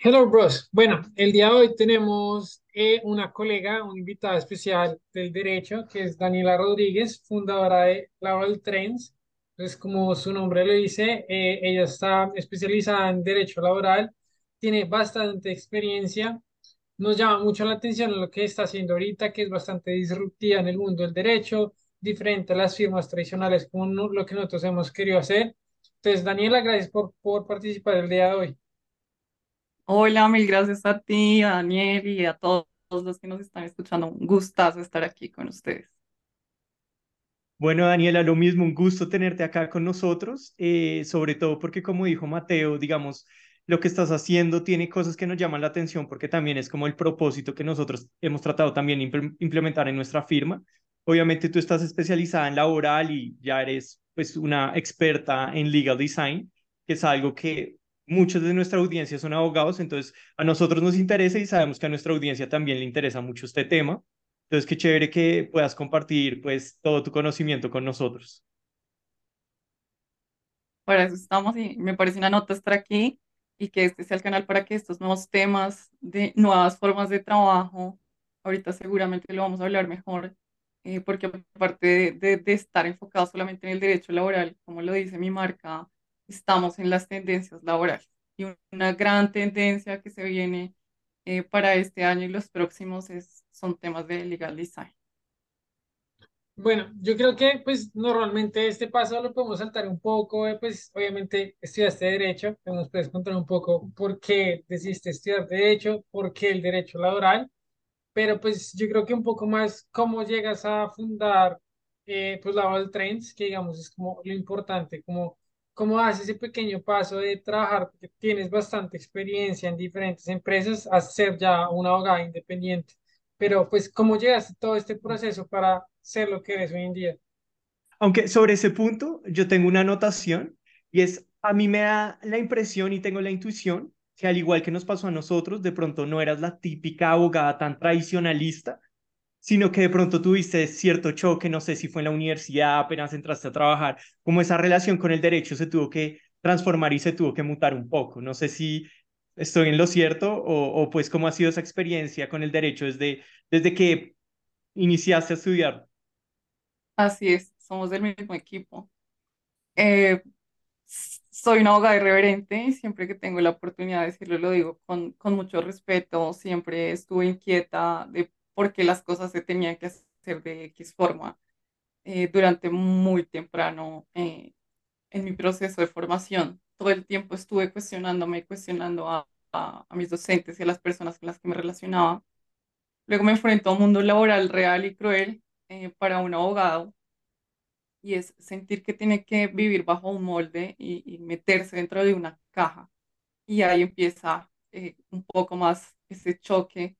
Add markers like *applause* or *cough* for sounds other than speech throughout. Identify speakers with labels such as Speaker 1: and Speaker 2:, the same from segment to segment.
Speaker 1: Hello, bros. Bueno, el día de hoy tenemos eh, una colega, una invitada especial del derecho, que es Daniela Rodríguez, fundadora de Laurel Trends. Entonces, como su nombre lo dice, eh, ella está especializada en derecho laboral, tiene bastante experiencia. Nos llama mucho la atención lo que está haciendo ahorita, que es bastante disruptiva en el mundo del derecho, diferente a las firmas tradicionales, como lo que nosotros hemos querido hacer. Entonces, Daniela, gracias por, por participar el día de hoy.
Speaker 2: Hola, mil gracias a ti, a Daniel y a todos los que nos están escuchando. Un gustazo estar aquí con ustedes.
Speaker 3: Bueno, Daniela, lo mismo, un gusto tenerte acá con nosotros, eh, sobre todo porque como dijo Mateo, digamos, lo que estás haciendo tiene cosas que nos llaman la atención porque también es como el propósito que nosotros hemos tratado también de imple- implementar en nuestra firma. Obviamente tú estás especializada en laboral y ya eres pues una experta en legal design, que es algo que muchos de nuestra audiencia son abogados, entonces a nosotros nos interesa y sabemos que a nuestra audiencia también le interesa mucho este tema. Entonces, qué chévere que puedas compartir pues todo tu conocimiento con nosotros.
Speaker 2: Para eso estamos y me parece una nota estar aquí y que este sea el canal para que estos nuevos temas de nuevas formas de trabajo, ahorita seguramente lo vamos a hablar mejor, eh, porque aparte de, de, de estar enfocados solamente en el derecho laboral, como lo dice mi marca, estamos en las tendencias laborales. Y una gran tendencia que se viene eh, para este año y los próximos es, son temas de legal design.
Speaker 1: Bueno, yo creo que pues normalmente este paso lo podemos saltar un poco, eh, pues obviamente estudiaste Derecho, nos puedes contar un poco por qué decidiste estudiar Derecho, por qué el Derecho Laboral, pero pues yo creo que un poco más cómo llegas a fundar eh, pues Laboral Trends, que digamos es como lo importante, como cómo haces ese pequeño paso de trabajar, porque tienes bastante experiencia en diferentes empresas, a ser ya una abogada independiente. Pero pues, ¿cómo llegaste a todo este proceso para ser lo que eres hoy en día?
Speaker 3: Aunque sobre ese punto yo tengo una anotación y es, a mí me da la impresión y tengo la intuición que al igual que nos pasó a nosotros, de pronto no eras la típica abogada tan tradicionalista, sino que de pronto tuviste cierto choque, no sé si fue en la universidad, apenas entraste a trabajar, como esa relación con el derecho se tuvo que transformar y se tuvo que mutar un poco. No sé si estoy en lo cierto o, o pues cómo ha sido esa experiencia con el derecho desde, desde que iniciaste a estudiar.
Speaker 2: Así es, somos del mismo equipo. Eh, soy una abogada irreverente y siempre que tengo la oportunidad de decirlo, lo digo con, con mucho respeto. Siempre estuve inquieta de por qué las cosas se tenían que hacer de X forma eh, durante muy temprano eh, en mi proceso de formación. Todo el tiempo estuve cuestionándome cuestionando a, a, a mis docentes y a las personas con las que me relacionaba. Luego me enfrento a un mundo laboral real y cruel eh, para un abogado y es sentir que tiene que vivir bajo un molde y, meterse dentro de una caja. Y ahí empieza un poco más ese choque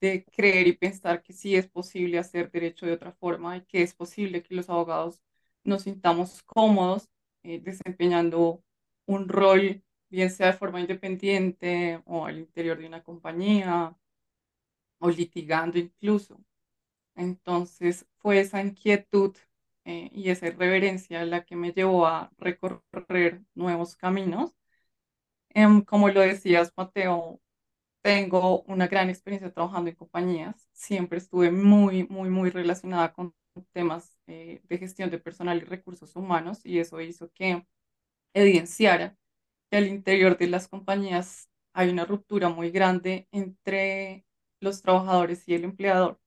Speaker 2: de creer y pensar que sí es posible hacer derecho de otra forma y que es posible que los abogados nos sintamos cómodos eh, desempeñando un rol, bien sea de forma independiente o al interior de una compañía o litigando incluso. Entonces fue esa inquietud eh, y esa irreverencia la que me llevó a recorrer nuevos caminos. Em, como lo decías, Mateo, tengo una gran experiencia trabajando en compañías. Siempre estuve muy, muy, muy relacionada con temas eh, de gestión de personal y recursos humanos y eso hizo que evidenciara que al interior de las compañías hay una ruptura muy grande entre los trabajadores y el empleador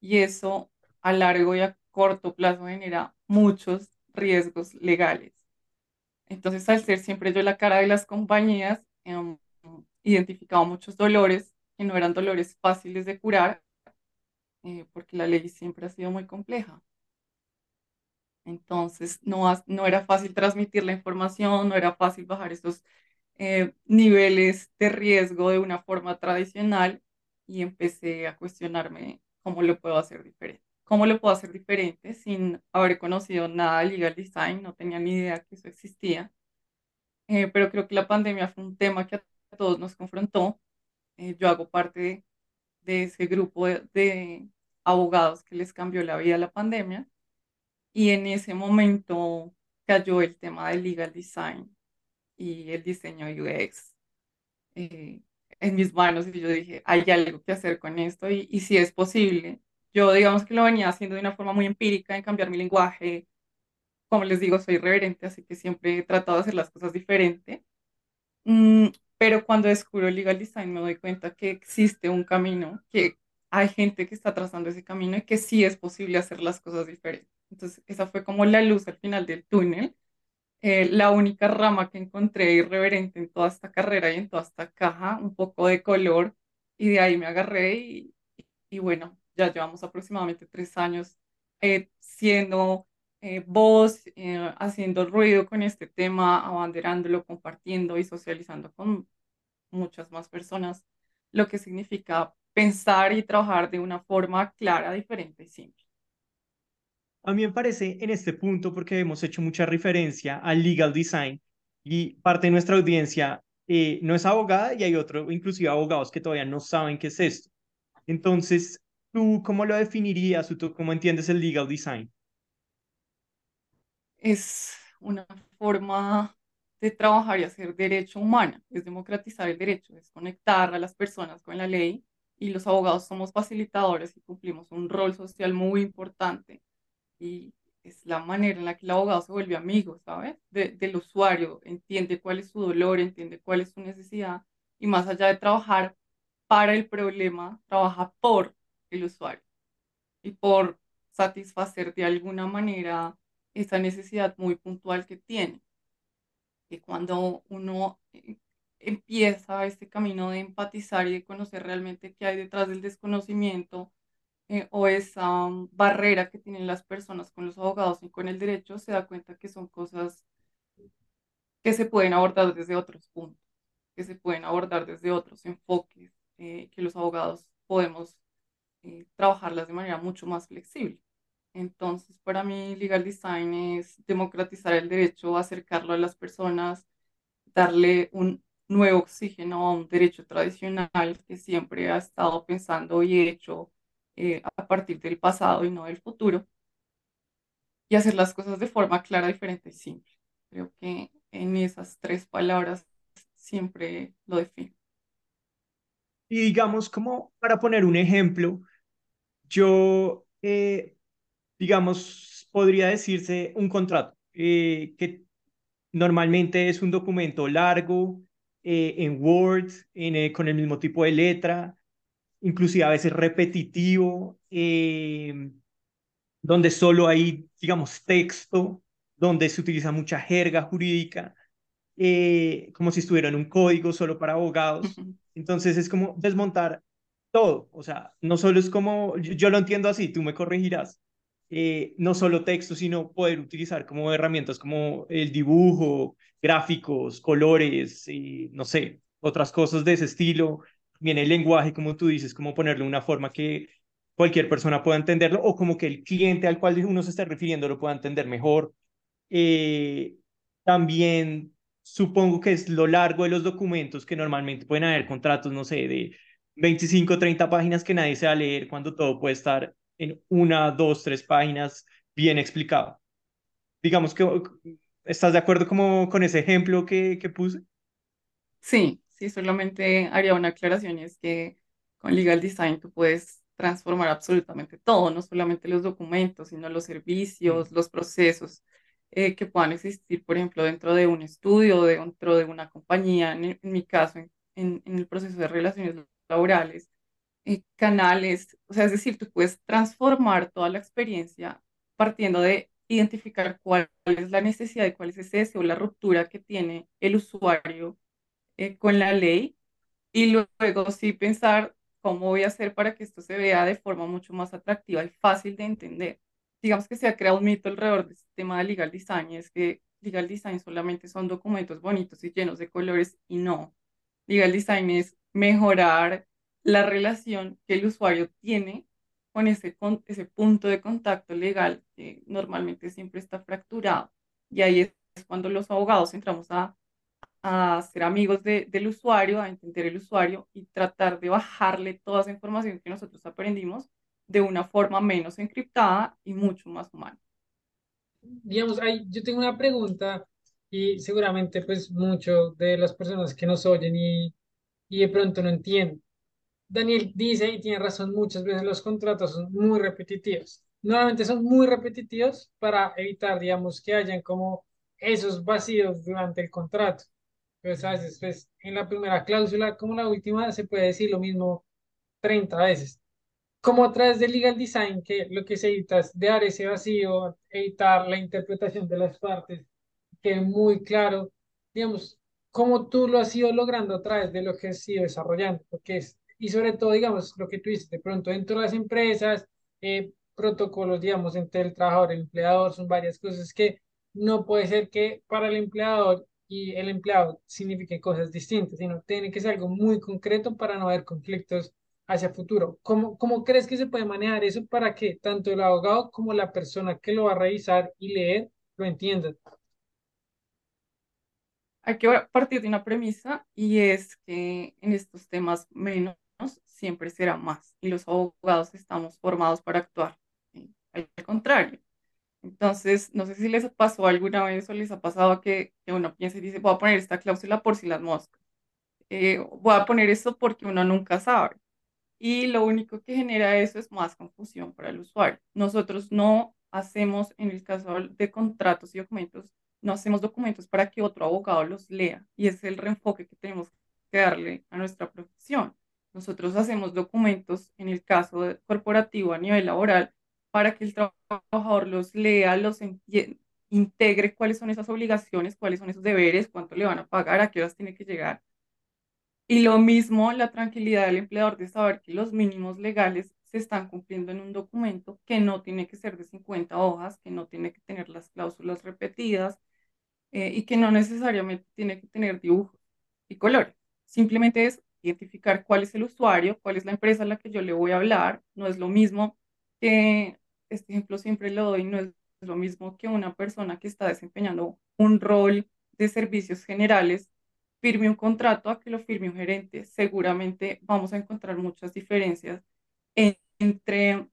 Speaker 2: y eso a largo y a corto plazo genera muchos riesgos legales. Entonces, al ser siempre yo la cara de las compañías, eh, identificaba muchos dolores que no eran dolores fáciles de curar, eh, porque la ley siempre ha sido muy compleja. Entonces, no, no era fácil transmitir la información, no era fácil bajar esos eh, niveles de riesgo de una forma tradicional y empecé a cuestionarme cómo lo puedo hacer diferente. ¿Cómo lo puedo hacer diferente sin haber conocido nada de legal design? No tenía ni idea que eso existía. Eh, pero creo que la pandemia fue un tema que a todos nos confrontó. Eh, yo hago parte de, de ese grupo de, de abogados que les cambió la vida la pandemia y en ese momento cayó el tema del legal design y el diseño UX. Eh, en mis manos y yo dije, hay algo que hacer con esto y, y si es posible. Yo digamos que lo venía haciendo de una forma muy empírica, en cambiar mi lenguaje. Como les digo, soy reverente, así que siempre he tratado de hacer las cosas diferente. Mm, pero cuando descubro legal design me doy cuenta que existe un camino, que hay gente que está trazando ese camino y que sí es posible hacer las cosas diferentes. Entonces, esa fue como la luz al final del túnel eh, la única rama que encontré irreverente en toda esta carrera y en toda esta caja, un poco de color, y de ahí me agarré y, y bueno, ya llevamos aproximadamente tres años eh, siendo eh, voz, eh, haciendo ruido con este tema, abanderándolo, compartiendo y socializando con muchas más personas, lo que significa pensar y trabajar de una forma clara, diferente y simple.
Speaker 3: A mí me parece en este punto, porque hemos hecho mucha referencia al legal design y parte de nuestra audiencia eh, no es abogada y hay otro, inclusive abogados que todavía no saben qué es esto. Entonces, ¿tú cómo lo definirías tú cómo entiendes el legal design?
Speaker 2: Es una forma de trabajar y hacer derecho humano, es democratizar el derecho, es conectar a las personas con la ley y los abogados somos facilitadores y cumplimos un rol social muy importante y es la manera en la que el abogado se vuelve amigo, ¿sabes? del usuario, entiende cuál es su dolor, entiende cuál es su necesidad y más allá de trabajar para el problema, trabaja por el usuario y por satisfacer de alguna manera esa necesidad muy puntual que tiene. Que cuando uno eh, empieza este camino de empatizar y de conocer realmente qué hay detrás del desconocimiento, eh, o esa mm, barrera que tienen las personas con los abogados y con el derecho, se da cuenta que son cosas que se pueden abordar desde otros puntos, que se pueden abordar desde otros enfoques, eh, que los abogados podemos trabajarlas de manera mucho más flexible. Entonces, para mí, legal design es democratizar el derecho, acercarlo a las personas, darle un nuevo oxígeno a un derecho tradicional que siempre ha estado pensando y hecho eh, a partir del pasado y no del futuro, y hacer las cosas de forma clara, diferente y simple. Creo que en esas tres palabras siempre lo defino.
Speaker 3: Y digamos, como para poner un ejemplo, yo, eh, digamos, podría decirse un contrato, eh, que normalmente es un documento largo, en Word, en, con el mismo tipo de letra, inclusive a veces repetitivo, eh, donde solo hay, digamos, texto, donde se utiliza mucha jerga jurídica, eh, como si estuviera en un código solo para abogados. Entonces es como desmontar todo, o sea, no solo es como, yo, lo entiendo así, tú me corregirás, eh, no solo texto, sino poder utilizar como herramientas como el dibujo, gráficos, colores, y no sé, otras cosas de ese estilo, viene el lenguaje, como tú dices, como ponerle una forma que cualquier persona pueda entenderlo o como que el cliente al cual uno se está refiriendo lo pueda entender mejor. Eh, también supongo que es lo largo de los documentos que normalmente pueden haber contratos, no sé, de 25, 30 páginas que nadie se va a leer cuando todo puede estar en una, dos, tres páginas bien explicado. Digamos que, ¿estás de acuerdo como con ese ejemplo que, que puse?
Speaker 2: Sí, Sí, solamente haría una aclaración y es que con Legal Design tú puedes transformar absolutamente todo, no solamente los documentos, sino los servicios, los procesos eh, que puedan existir, por ejemplo, dentro de un estudio, dentro de una compañía, en, mi caso, en, en, el proceso de relaciones laborales, eh, canales, o sea, es decir, tú puedes transformar toda la experiencia partiendo de identificar cuál es la necesidad y cuál es ese deseo, la ruptura que tiene el usuario eh, con la ley y luego sí pensar cómo voy a hacer para que esto se vea de forma mucho más atractiva y fácil de entender. Digamos que se ha creado un mito alrededor del tema de legal design es que legal design solamente son documentos bonitos y llenos de colores y no. Legal design es mejorar la relación que el usuario tiene con ese, punto de contacto legal que normalmente siempre está fracturado. Y ahí es cuando los abogados entramos a a ser amigos de, del usuario, a entender el usuario y tratar de bajarle toda esa información que nosotros aprendimos de una forma menos encriptada y mucho más humana.
Speaker 1: Digamos, hay, yo tengo una pregunta y seguramente pues mucho de las personas que nos oyen y y de pronto no entiende. Daniel dice, y tiene razón, muchas veces los contratos son muy repetitivos. Normalmente son muy repetitivos para evitar, digamos, que hayan como esos vacíos durante el contrato. Pues a veces, pues, en la primera cláusula, como la última, se puede decir lo mismo 30 veces. Como a través del legal design, que lo que se evita es dar ese vacío, evitar la interpretación de las partes, que es muy claro, digamos, cómo tú lo has ido logrando a través de lo que has ido desarrollando, porque es, y sobre todo, digamos, lo que tú dices, de pronto dentro de las empresas, eh, protocolos, digamos, entre el trabajador y el empleador, son varias cosas que no puede ser que para el empleador y el empleado signifiquen cosas distintas, sino tiene que ser algo muy concreto para no haber conflictos hacia futuro. ¿Cómo, cómo crees que se puede manejar eso para que tanto el abogado como la persona que lo va a revisar y leer lo entiendan?
Speaker 2: Hay que partir de una premisa y es que en estos temas menos siempre será más y los abogados estamos formados para actuar. Al contrario. Entonces, no sé si les pasó alguna vez o les ha pasado que, que uno piensa y dice, voy a poner esta cláusula por si las moscas. Eh, voy a poner esto porque uno nunca sabe. Y lo único que genera eso es más confusión para el usuario. Nosotros no hacemos, en el caso de contratos y documentos, no hacemos documentos para que otro abogado los lea. Y ese es el reenfoque que tenemos que darle a nuestra profesión. Nosotros hacemos documentos, en el caso de- corporativo a nivel laboral, para que el trabajador los lea, los integre cuáles son esas obligaciones, cuáles son esos deberes, cuánto le van a pagar, a qué horas tiene que llegar. Y lo mismo, la tranquilidad del empleador de saber que los mínimos legales se están cumpliendo en un documento que no tiene que ser de 50 hojas, que no tiene que tener las cláusulas repetidas eh, y que no necesariamente tiene que tener dibujos y colores. Simplemente es identificar cuál es el usuario, cuál es la empresa a la que yo le voy a hablar. No es lo mismo que, este ejemplo siempre lo doy, no es lo mismo que una persona que está desempeñando un rol de servicios generales firme un contrato a que lo firme un gerente. Seguramente vamos a encontrar muchas diferencias en- entre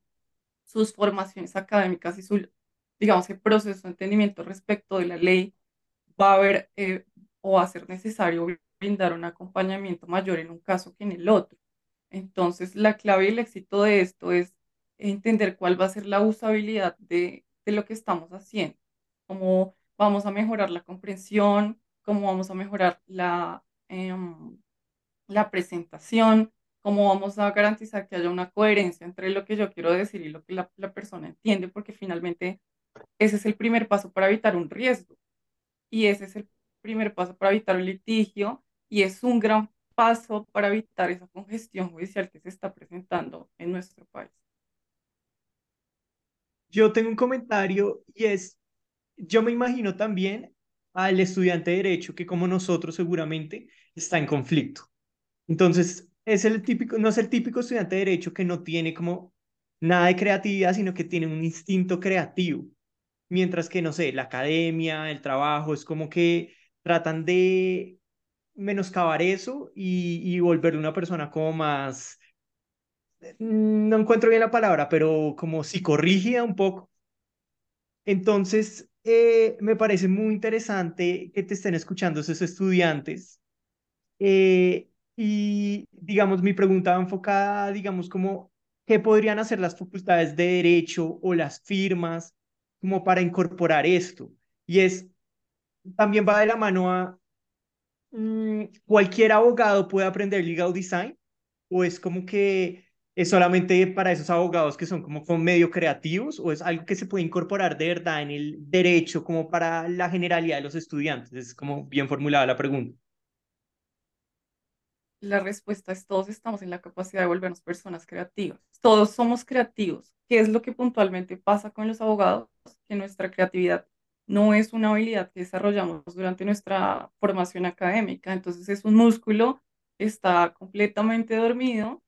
Speaker 2: sus formaciones académicas y su, digamos, el proceso de entendimiento respecto de la ley. Va a haber eh, o va a ser necesario brindar un acompañamiento mayor en un caso que en el otro. Entonces, la clave y el éxito de esto es entender cuál va a ser la usabilidad de, de lo que estamos haciendo, cómo vamos a mejorar la comprensión, cómo vamos a mejorar la, em, la presentación, cómo vamos a garantizar que haya una coherencia entre lo que yo quiero decir y lo que la, la persona entiende, porque finalmente ese es el primer paso para evitar un riesgo y ese es el primer paso para evitar un litigio y es un gran paso para evitar esa congestión judicial que se está presentando en nuestro país.
Speaker 3: Yo tengo un comentario y es, yo me imagino también al estudiante de derecho que como nosotros seguramente está en conflicto. Entonces, es el típico, no es el típico estudiante de derecho que no tiene como nada de creatividad, sino que tiene un instinto creativo. Mientras que, no sé, la academia, el trabajo, es como que tratan de menoscabar eso y, y volver una persona como más, no encuentro bien la palabra, pero como psicorrígida un poco. Entonces, eh, me parece muy interesante que te estén escuchando esos estudiantes. Eh, y, digamos, mi pregunta va enfocada, digamos, como, ¿qué podrían hacer las facultades de derecho o las firmas como para incorporar esto? Y es, también va de la mano a, mm, ¿cualquier abogado puede aprender legal design? ¿O es como que es solamente para esos abogados que son como, medio creativos? ¿O es algo que se puede incorporar de verdad en el derecho como para la generalidad de los estudiantes? Es como bien formulada la pregunta.
Speaker 2: La respuesta es todos estamos en la capacidad de volvernos personas creativas. Todos somos creativos. ¿Qué es lo que puntualmente pasa con los abogados? Que nuestra creatividad no es una habilidad que desarrollamos durante nuestra formación académica. Entonces es un músculo que está completamente dormido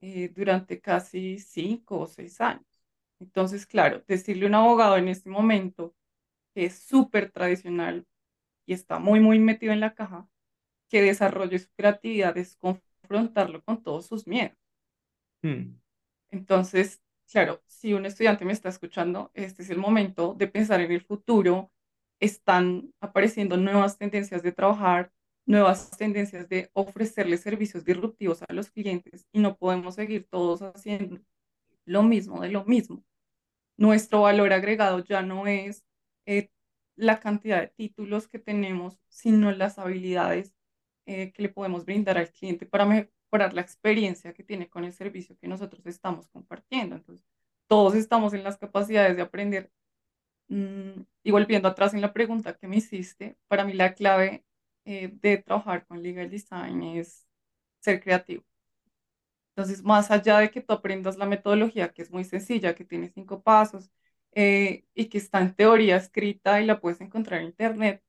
Speaker 2: eh, durante casi cinco o seis años. Entonces, claro, decirle a un abogado en este momento que es súper tradicional y está muy, muy metido en la caja, que desarrolle su creatividad es confrontarlo con todos sus miedos.
Speaker 3: Hmm.
Speaker 2: Entonces, claro, si un estudiante me está escuchando, este es el momento de pensar en el futuro. Están apareciendo nuevas tendencias de trabajar nuevas tendencias de ofrecerles servicios disruptivos a los clientes y no podemos seguir todos haciendo lo mismo de lo mismo. Nuestro valor agregado ya no es eh, la cantidad de títulos que tenemos, sino las habilidades eh, que le podemos brindar al cliente para mejorar la experiencia que tiene con el servicio que nosotros estamos compartiendo. Entonces, todos estamos en las capacidades de aprender. Mm, y volviendo atrás en la pregunta que me hiciste, para mí la clave eh, de trabajar con legal design es ser creativo. Entonces, más allá de que tú aprendas la metodología, que es muy sencilla, que tiene cinco pasos eh, y que está en teoría escrita y la puedes encontrar en internet,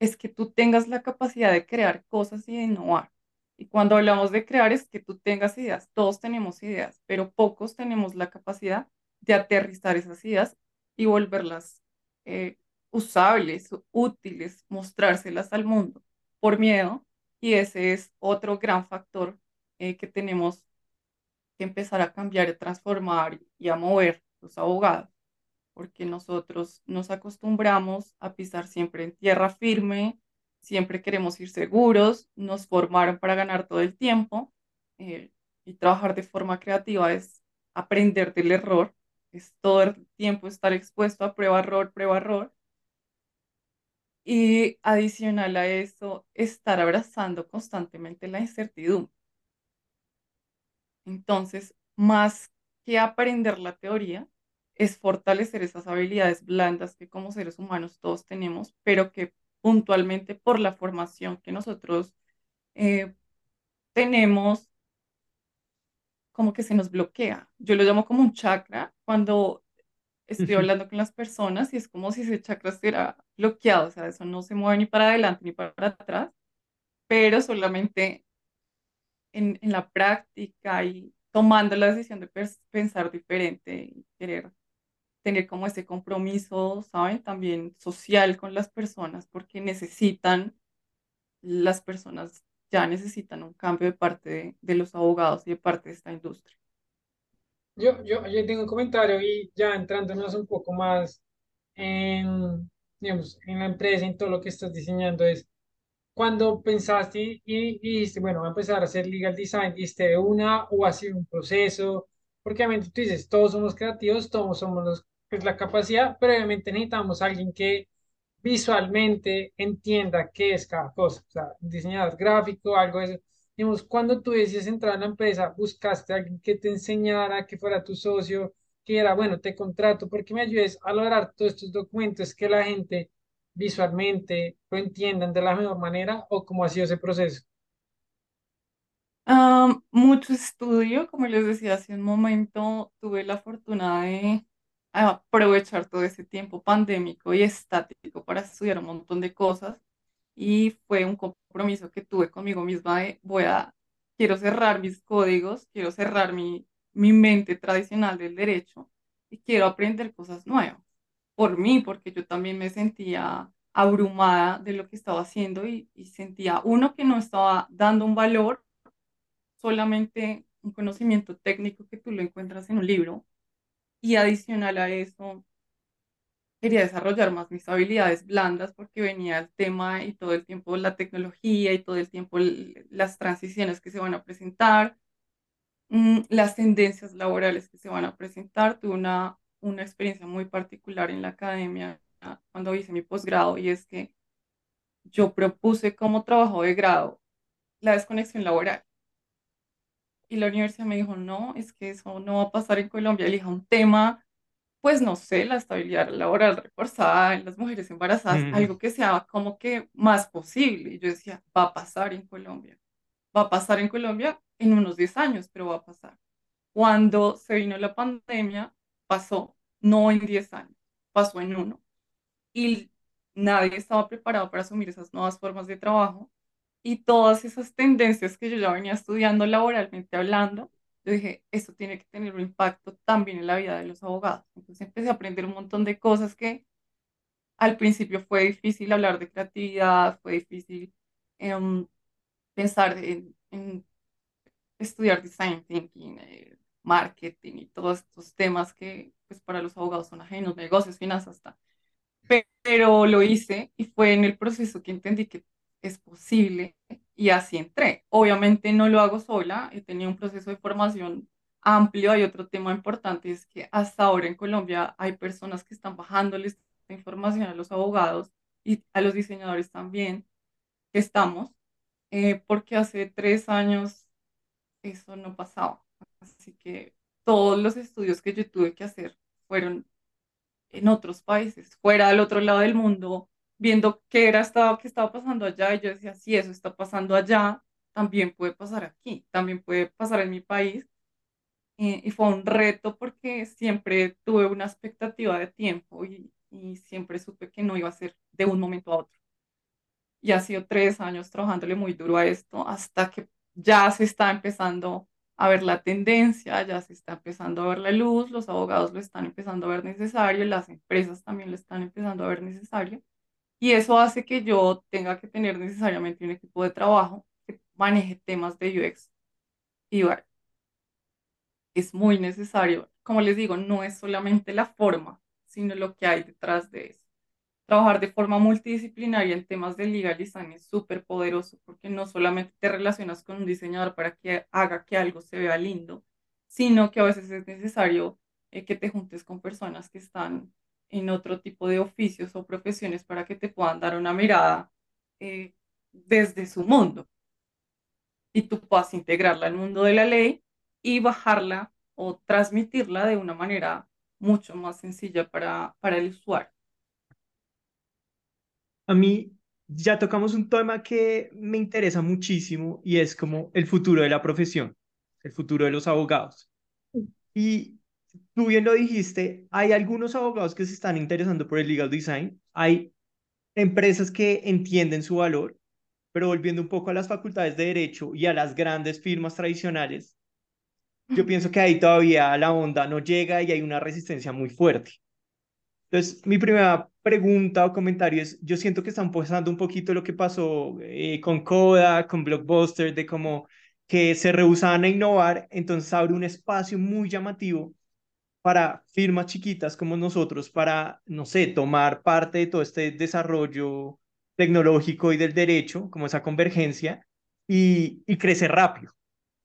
Speaker 2: es que tú tengas la capacidad de crear cosas y de innovar. Y cuando hablamos de crear es que tú tengas ideas, todos tenemos ideas, pero pocos tenemos la capacidad de aterrizar esas ideas y volverlas eh, usables, útiles, mostrárselas al mundo por miedo. Y ese es otro gran factor eh, que tenemos que empezar a cambiar, a transformar y a mover los abogados porque nosotros nos acostumbramos a pisar siempre en tierra firme, siempre queremos ir seguros, nos formaron para ganar todo el tiempo eh, y trabajar de forma creativa es aprender del error, es todo el tiempo estar expuesto a prueba, error, prueba, error. Y adicional a eso, estar abrazando constantemente la incertidumbre. Entonces, más que aprender la teoría, es fortalecer esas habilidades blandas que como seres humanos todos tenemos, pero que puntualmente por la formación que nosotros eh, tenemos, como que se nos bloquea. Yo lo llamo como un chakra cuando estoy hablando con las personas y es como si ese chakra estuviera bloqueado, o sea, eso no se mueve ni para adelante ni para atrás, pero solamente en, en la práctica y tomando la decisión de pensar diferente y querer tener como ese compromiso, ¿saben? También social con las personas, porque necesitan, las personas ya necesitan un cambio de parte de, los abogados y de parte de esta industria.
Speaker 1: Yo, yo, yo tengo un comentario y ya entrándonos un poco más en, digamos, en la empresa, en todo lo que estás diseñando, es cuando pensaste y, y dijiste, bueno, voy a empezar a hacer legal design, ¿diste de una o ha sido un proceso? Porque obviamente tú dices, todos somos creativos, todos somos los pues, la capacidad, pero obviamente necesitamos a alguien que visualmente entienda qué es cada cosa, o sea, diseñador gráfico, algo de eso. Digamos, cuando tú decides entrar en la empresa, buscaste a alguien que te enseñara, que fuera tu socio, que era, bueno, te contrato porque me ayudes a lograr todos estos documentos que la gente visualmente lo entiendan de la mejor manera o cómo ha sido ese proceso.
Speaker 2: mucho estudio, como les decía hace un momento, tuve la fortuna de aprovechar todo ese tiempo pandémico y estático para estudiar un montón de cosas. Y fue un compromiso que tuve conmigo misma de voy a, quiero cerrar mis códigos, quiero cerrar mi, mi mente tradicional del derecho y quiero aprender cosas nuevas por mí, porque yo también me sentía abrumada de lo que estaba haciendo y, y sentía, uno, que no estaba dando un valor, solamente un conocimiento técnico que tú lo encuentras en un libro, y adicional a eso, quería desarrollar más mis habilidades blandas porque venía el tema y todo el tiempo la tecnología y todo el tiempo las transiciones que se van a presentar, mm, las tendencias laborales que se van a presentar. Tuve una, una experiencia muy particular en la academia ah, cuando hice mi posgrado y es que yo propuse como trabajo de grado la desconexión laboral. Y la universidad me dijo, no, es que eso no va a pasar en Colombia. Elija un tema, pues no sé, la estabilidad laboral reforzada en las mujeres embarazadas,
Speaker 3: Mm,
Speaker 2: algo que sea como que más posible. Y yo decía, va a pasar en Colombia. Va a pasar en Colombia en unos 10 años, pero va a pasar. Cuando se vino la pandemia, pasó, no en 10 años, pasó en uno. Y nadie estaba preparado para asumir esas nuevas formas de trabajo y todas esas tendencias que yo ya venía estudiando laboralmente hablando, yo dije, esto tiene que tener un impacto también en la vida de los abogados. Entonces empecé a aprender un montón de cosas que al principio fue difícil hablar de creatividad, fue difícil em, pensar en, estudiar design thinking, eh, marketing y todos estos temas que pues para los abogados son ajenos, negocios, finanzas, hasta. Pero lo hice y fue en el proceso que entendí que es posible y así entré. Obviamente no lo hago sola, he tenido un proceso de formación amplio. Hay otro tema importante, es que hasta ahora en Colombia hay personas que están bajándoles información a los abogados y a los diseñadores también, que estamos, eh, porque hace tres años eso no pasaba. Así que todos los estudios que yo tuve que hacer fueron en otros países, fuera del otro lado del mundo, viendo qué era estaba, qué estaba pasando allá, y yo decía, si eso está pasando allá, también puede pasar aquí, también puede pasar en mi país. Eh, y fue un reto porque siempre tuve una expectativa de tiempo y, y siempre supe que no iba a ser de un momento a otro. Y ha sido tres años trabajándole muy duro a esto hasta que ya se está empezando a ver la tendencia, ya se está empezando a ver la luz, los abogados lo están empezando a ver necesario, las empresas también lo están empezando a ver necesario. Y eso hace que yo tenga que tener necesariamente un equipo de trabajo que maneje temas de UX y UI. Es muy necesario. Como les digo, no es solamente la forma, sino lo que hay detrás de eso. Trabajar de forma multidisciplinaria en temas de legal design es súper poderoso porque no solamente te relacionas con un diseñador para que haga que algo se vea lindo, sino que a veces es necesario eh, que te juntes con personas que están en otro tipo de oficios o profesiones para que te puedan dar una mirada eh, desde su mundo y tú puedas integrarla al mundo de la ley y bajarla o transmitirla de una manera mucho más sencilla para, para el usuario.
Speaker 3: A mí ya tocamos un tema que me interesa muchísimo y es como el futuro de la profesión, el futuro de los abogados. Y tú bien lo dijiste, hay algunos abogados que se están interesando por el legal design, hay empresas que entienden su valor, pero volviendo un poco a las facultades de derecho y a las grandes firmas tradicionales, yo pienso que ahí todavía la onda no llega y hay una resistencia muy fuerte. Entonces, mi primera pregunta o comentario es, yo siento que están pasando un poquito lo que pasó eh, con Coda, con Blockbuster, de como que se rehusaban a innovar, entonces abre un espacio muy llamativo para firmas chiquitas como nosotros, para, no sé, tomar parte de todo este desarrollo tecnológico y del derecho, como esa convergencia, y, y crecer rápido,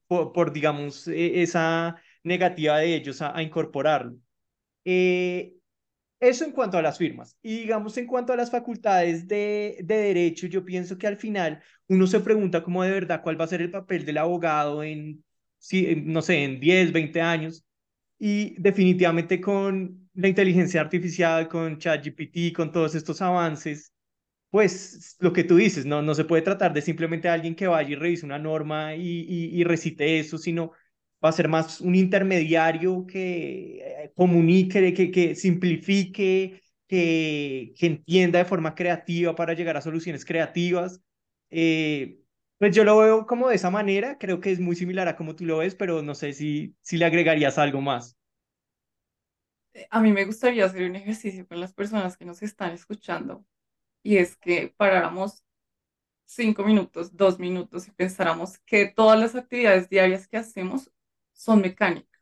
Speaker 3: por, digamos, e, esa negativa de ellos a, a incorporarlo. Eh, eso en cuanto a las firmas. Y digamos, en cuanto a las facultades de, de, derecho, yo pienso que al final uno se pregunta cómo de verdad cuál va a ser el papel del abogado en, si, no sé, en 10, 20 años. Y definitivamente con la inteligencia artificial, con ChatGPT, con todos estos avances, pues lo que tú dices, no, no se puede tratar de simplemente alguien que vaya y revise una norma y, y, recite eso, sino va a ser más un intermediario que eh, comunique, que, que simplifique, que, que entienda de forma creativa para llegar a soluciones creativas. Eh, pues yo lo veo como de esa manera, creo que es muy similar a como tú lo ves, pero no sé si, si le agregarías algo más.
Speaker 2: A mí me gustaría hacer un ejercicio con las personas que nos están escuchando y es que paráramos cinco minutos, dos minutos y pensáramos que todas las actividades diarias que hacemos son mecánicas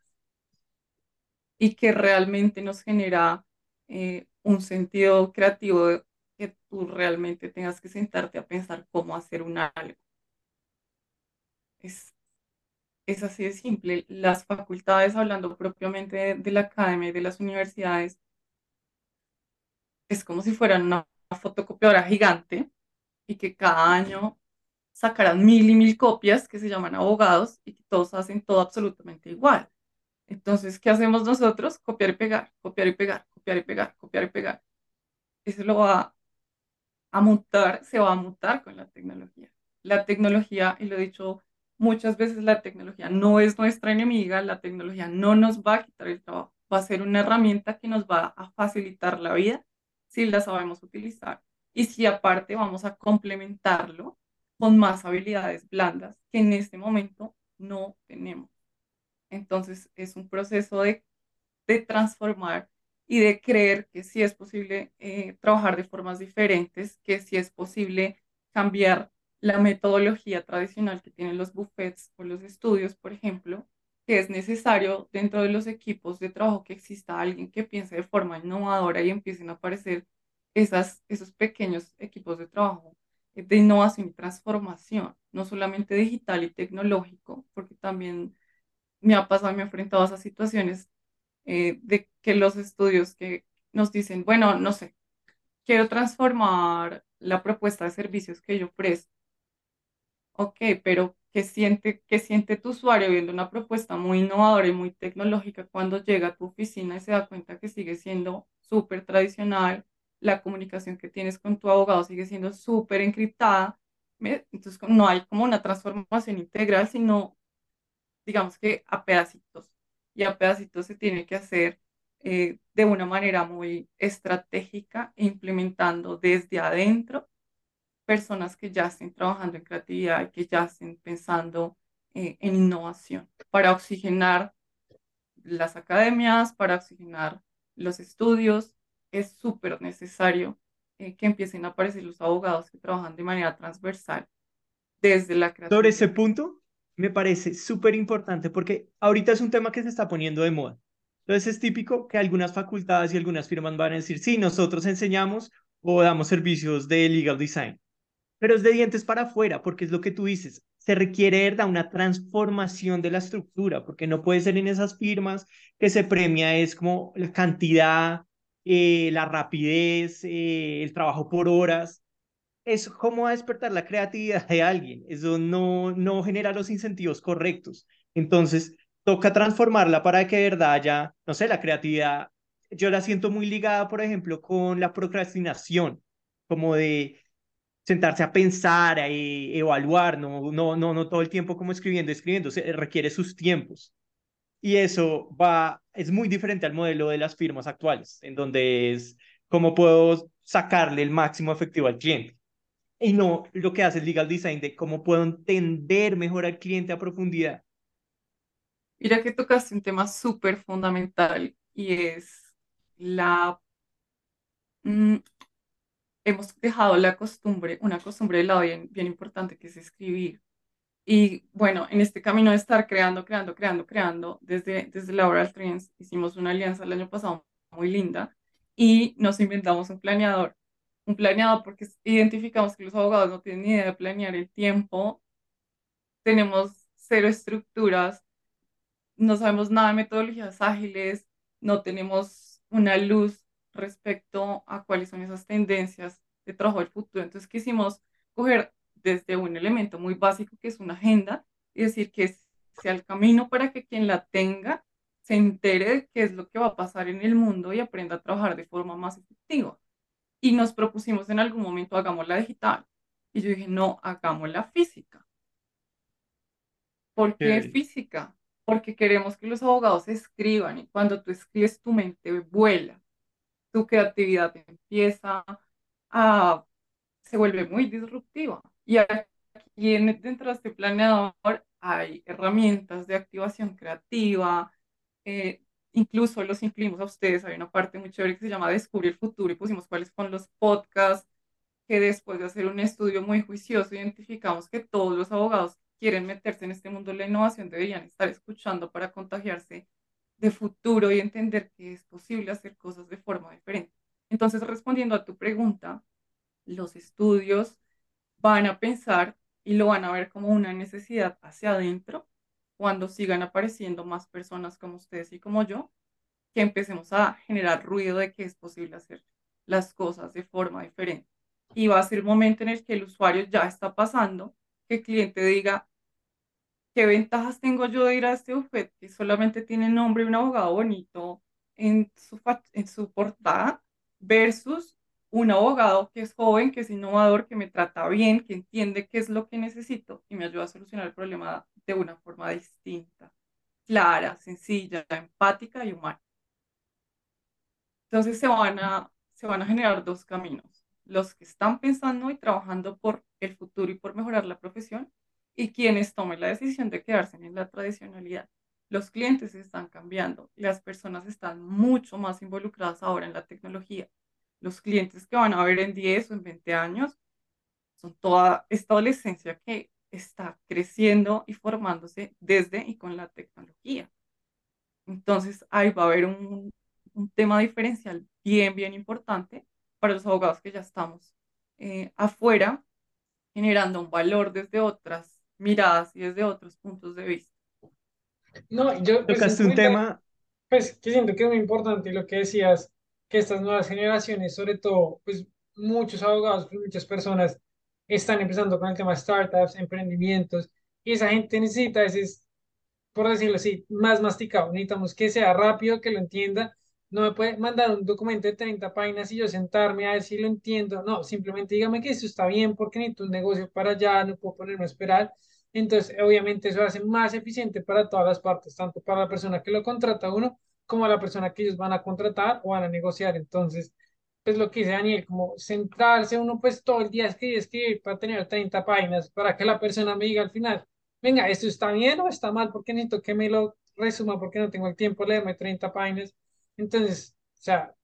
Speaker 2: y que realmente nos genera eh, un sentido creativo de que tú realmente tengas que sentarte a pensar cómo hacer un algo. Es, es así de simple. Las facultades, hablando propiamente de, de la academia y de las universidades, es como si fueran una fotocopiadora gigante y que cada año sacarán mil y mil copias que se llaman abogados y que todos hacen todo absolutamente igual. Entonces, ¿qué hacemos nosotros? Copiar y pegar, copiar y pegar, copiar y pegar, copiar y pegar. Eso lo va a mutar, se va a mutar con la tecnología. La tecnología, y lo he dicho muchas veces, la tecnología no es nuestra enemiga, la tecnología no nos va a quitar el trabajo, va a ser una herramienta que nos va a facilitar la vida si la sabemos utilizar y si aparte vamos a complementarlo con más habilidades blandas que en este momento no tenemos. Entonces es un proceso de, de transformar y de creer que sí es posible eh, trabajar de formas diferentes, que sí es posible cambiar la metodología tradicional que tienen los buffets o los estudios, por ejemplo, que es necesario dentro de los equipos de trabajo que exista alguien que piense de forma innovadora y empiecen a aparecer esas, esos pequeños equipos de trabajo de innovación y transformación, no solamente digital y tecnológico, porque también me ha pasado, me he enfrentado a esas situaciones eh, de que los estudios que nos dicen, bueno, no sé, quiero transformar la propuesta de servicios que yo presto. Ok, pero ¿qué siente, qué siente tu usuario viendo una propuesta muy innovadora y muy tecnológica cuando llega a tu oficina y se da cuenta que sigue siendo súper tradicional? La comunicación que tienes con tu abogado sigue siendo súper encriptada. Entonces, no hay como una transformación integral, sino, digamos que a pedacitos. Y a pedacitos se tiene que hacer eh, de una manera muy estratégica, implementando desde adentro personas que ya estén trabajando en creatividad y que ya estén pensando eh, en innovación para oxigenar las academias, para oxigenar los estudios. Es súper necesario eh, que empiecen a aparecer los abogados que trabajan de manera transversal desde la creatividad.
Speaker 3: Sobre ese punto, me parece súper importante porque ahorita es un tema que se está poniendo de moda. Entonces es típico que algunas facultades y algunas firmas van a decir, sí, nosotros enseñamos o damos servicios de legal design, pero es de dientes para afuera, porque es lo que tú dices, se requiere ¿verdad? una transformación de la estructura, porque no puede ser en esas firmas que se premia es como la cantidad, eh, la rapidez, eh, el trabajo por horas. Es como a despertar la creatividad de alguien, eso no, no genera los incentivos correctos. Entonces, toca transformarla para que de verdad haya, no sé, la creatividad, yo la siento muy ligada, por ejemplo, con la procrastinación, como de sentarse a pensar, a evaluar, no, no, no, no todo el tiempo como escribiendo, escribiendo, se requiere sus tiempos. Y eso va, es muy diferente al modelo de las firmas actuales, en donde es cómo puedo sacarle el máximo efectivo al cliente. Y no lo que hace el legal design de cómo puedo entender mejor al cliente a profundidad
Speaker 2: Mira que tocaste un tema súper fundamental y es la... Hemos dejado la costumbre, una costumbre de lado bien, bien importante que es escribir. Y bueno, en este camino de estar creando, creando, creando, creando, desde, desde Laboral Trends hicimos una alianza el año pasado muy linda y nos inventamos un planeador. Un planeador porque identificamos que los abogados no tienen ni idea de planear el tiempo, tenemos cero estructuras, no sabemos nada de metodologías ágiles, no tenemos una luz respecto a cuáles son esas tendencias de trabajo del futuro. Entonces quisimos coger desde un elemento muy básico que es una agenda y decir que sea el camino para que quien la tenga se entere de qué es lo que va a pasar en el mundo y aprenda a trabajar de forma más efectiva. Y nos propusimos en algún momento, hagámosla digital. Y yo dije, no, hagámosla física. ¿Por qué física? porque queremos que los abogados escriban y cuando tú escribes tu mente vuela, tu creatividad empieza a, se vuelve muy disruptiva. Y aquí dentro de este planeador hay herramientas de activación creativa, eh, incluso los incluimos a ustedes, hay una parte muy chévere que se llama Descubrir el futuro y pusimos cuáles son los podcasts que después de hacer un estudio muy juicioso identificamos que todos los abogados quieren meterse en este mundo de la innovación deberían estar escuchando para contagiarse de futuro y entender que es posible hacer cosas de forma diferente. Entonces, respondiendo a tu pregunta, los estudios van a pensar y lo van a ver como una necesidad hacia adentro cuando sigan apareciendo más personas como ustedes y como yo, que empecemos a generar ruido de que es posible hacer las cosas de forma diferente. Y va a ser un momento en el que el usuario ya está pasando, que el cliente diga, ¿qué ventajas tengo yo de ir a este bufete que solamente tiene nombre de un abogado bonito en su, en su portada versus un abogado que es joven, que es innovador, que me trata bien, que entiende qué es lo que necesito y me ayuda a solucionar el problema de una forma distinta, clara, sencilla, empática y humana. Entonces se van a, se van a generar dos caminos. Los que están pensando y trabajando por el futuro y por mejorar la profesión y quienes tomen la decisión de quedarse en la tradicionalidad. Los clientes están cambiando, las personas están mucho más involucradas ahora en la tecnología. Los clientes que van a ver en 10 o en 20 años son toda esta adolescencia que está creciendo y formándose desde y con la tecnología. Entonces ahí va a haber un, un tema diferencial bien, bien importante para los abogados que ya estamos eh, afuera generando un valor desde otras miradas y desde otros puntos de vista.
Speaker 1: No, yo pues
Speaker 3: Tocaste un tema,
Speaker 1: pues que siento que es muy importante lo que decías, que estas nuevas generaciones, sobre todo, pues muchos abogados, pues, muchas personas están empezando con el tema startups, emprendimientos, y esa gente necesita ese por decirlo así, más masticado. Necesitamos que sea rápido, que lo entienda. No me puede mandar un documento de 30 páginas y yo sentarme a ver si lo entiendo. No, simplemente dígame que eso está bien porque necesito un negocio para allá, no puedo ponerme a esperar. Entonces, obviamente, eso hace más eficiente para todas las partes, tanto para la persona que lo contrata uno como la persona que ellos van a contratar o van a negociar. Entonces, pues lo que dice Daniel, como centrarse uno pues todo el día escribir, escribir para tener 30 páginas, para que la persona me diga al final, venga, ¿esto está bien o está mal? Porque necesito que me lo resuma porque no tengo el tiempo de leerme 30 páginas. Entonces, o sea,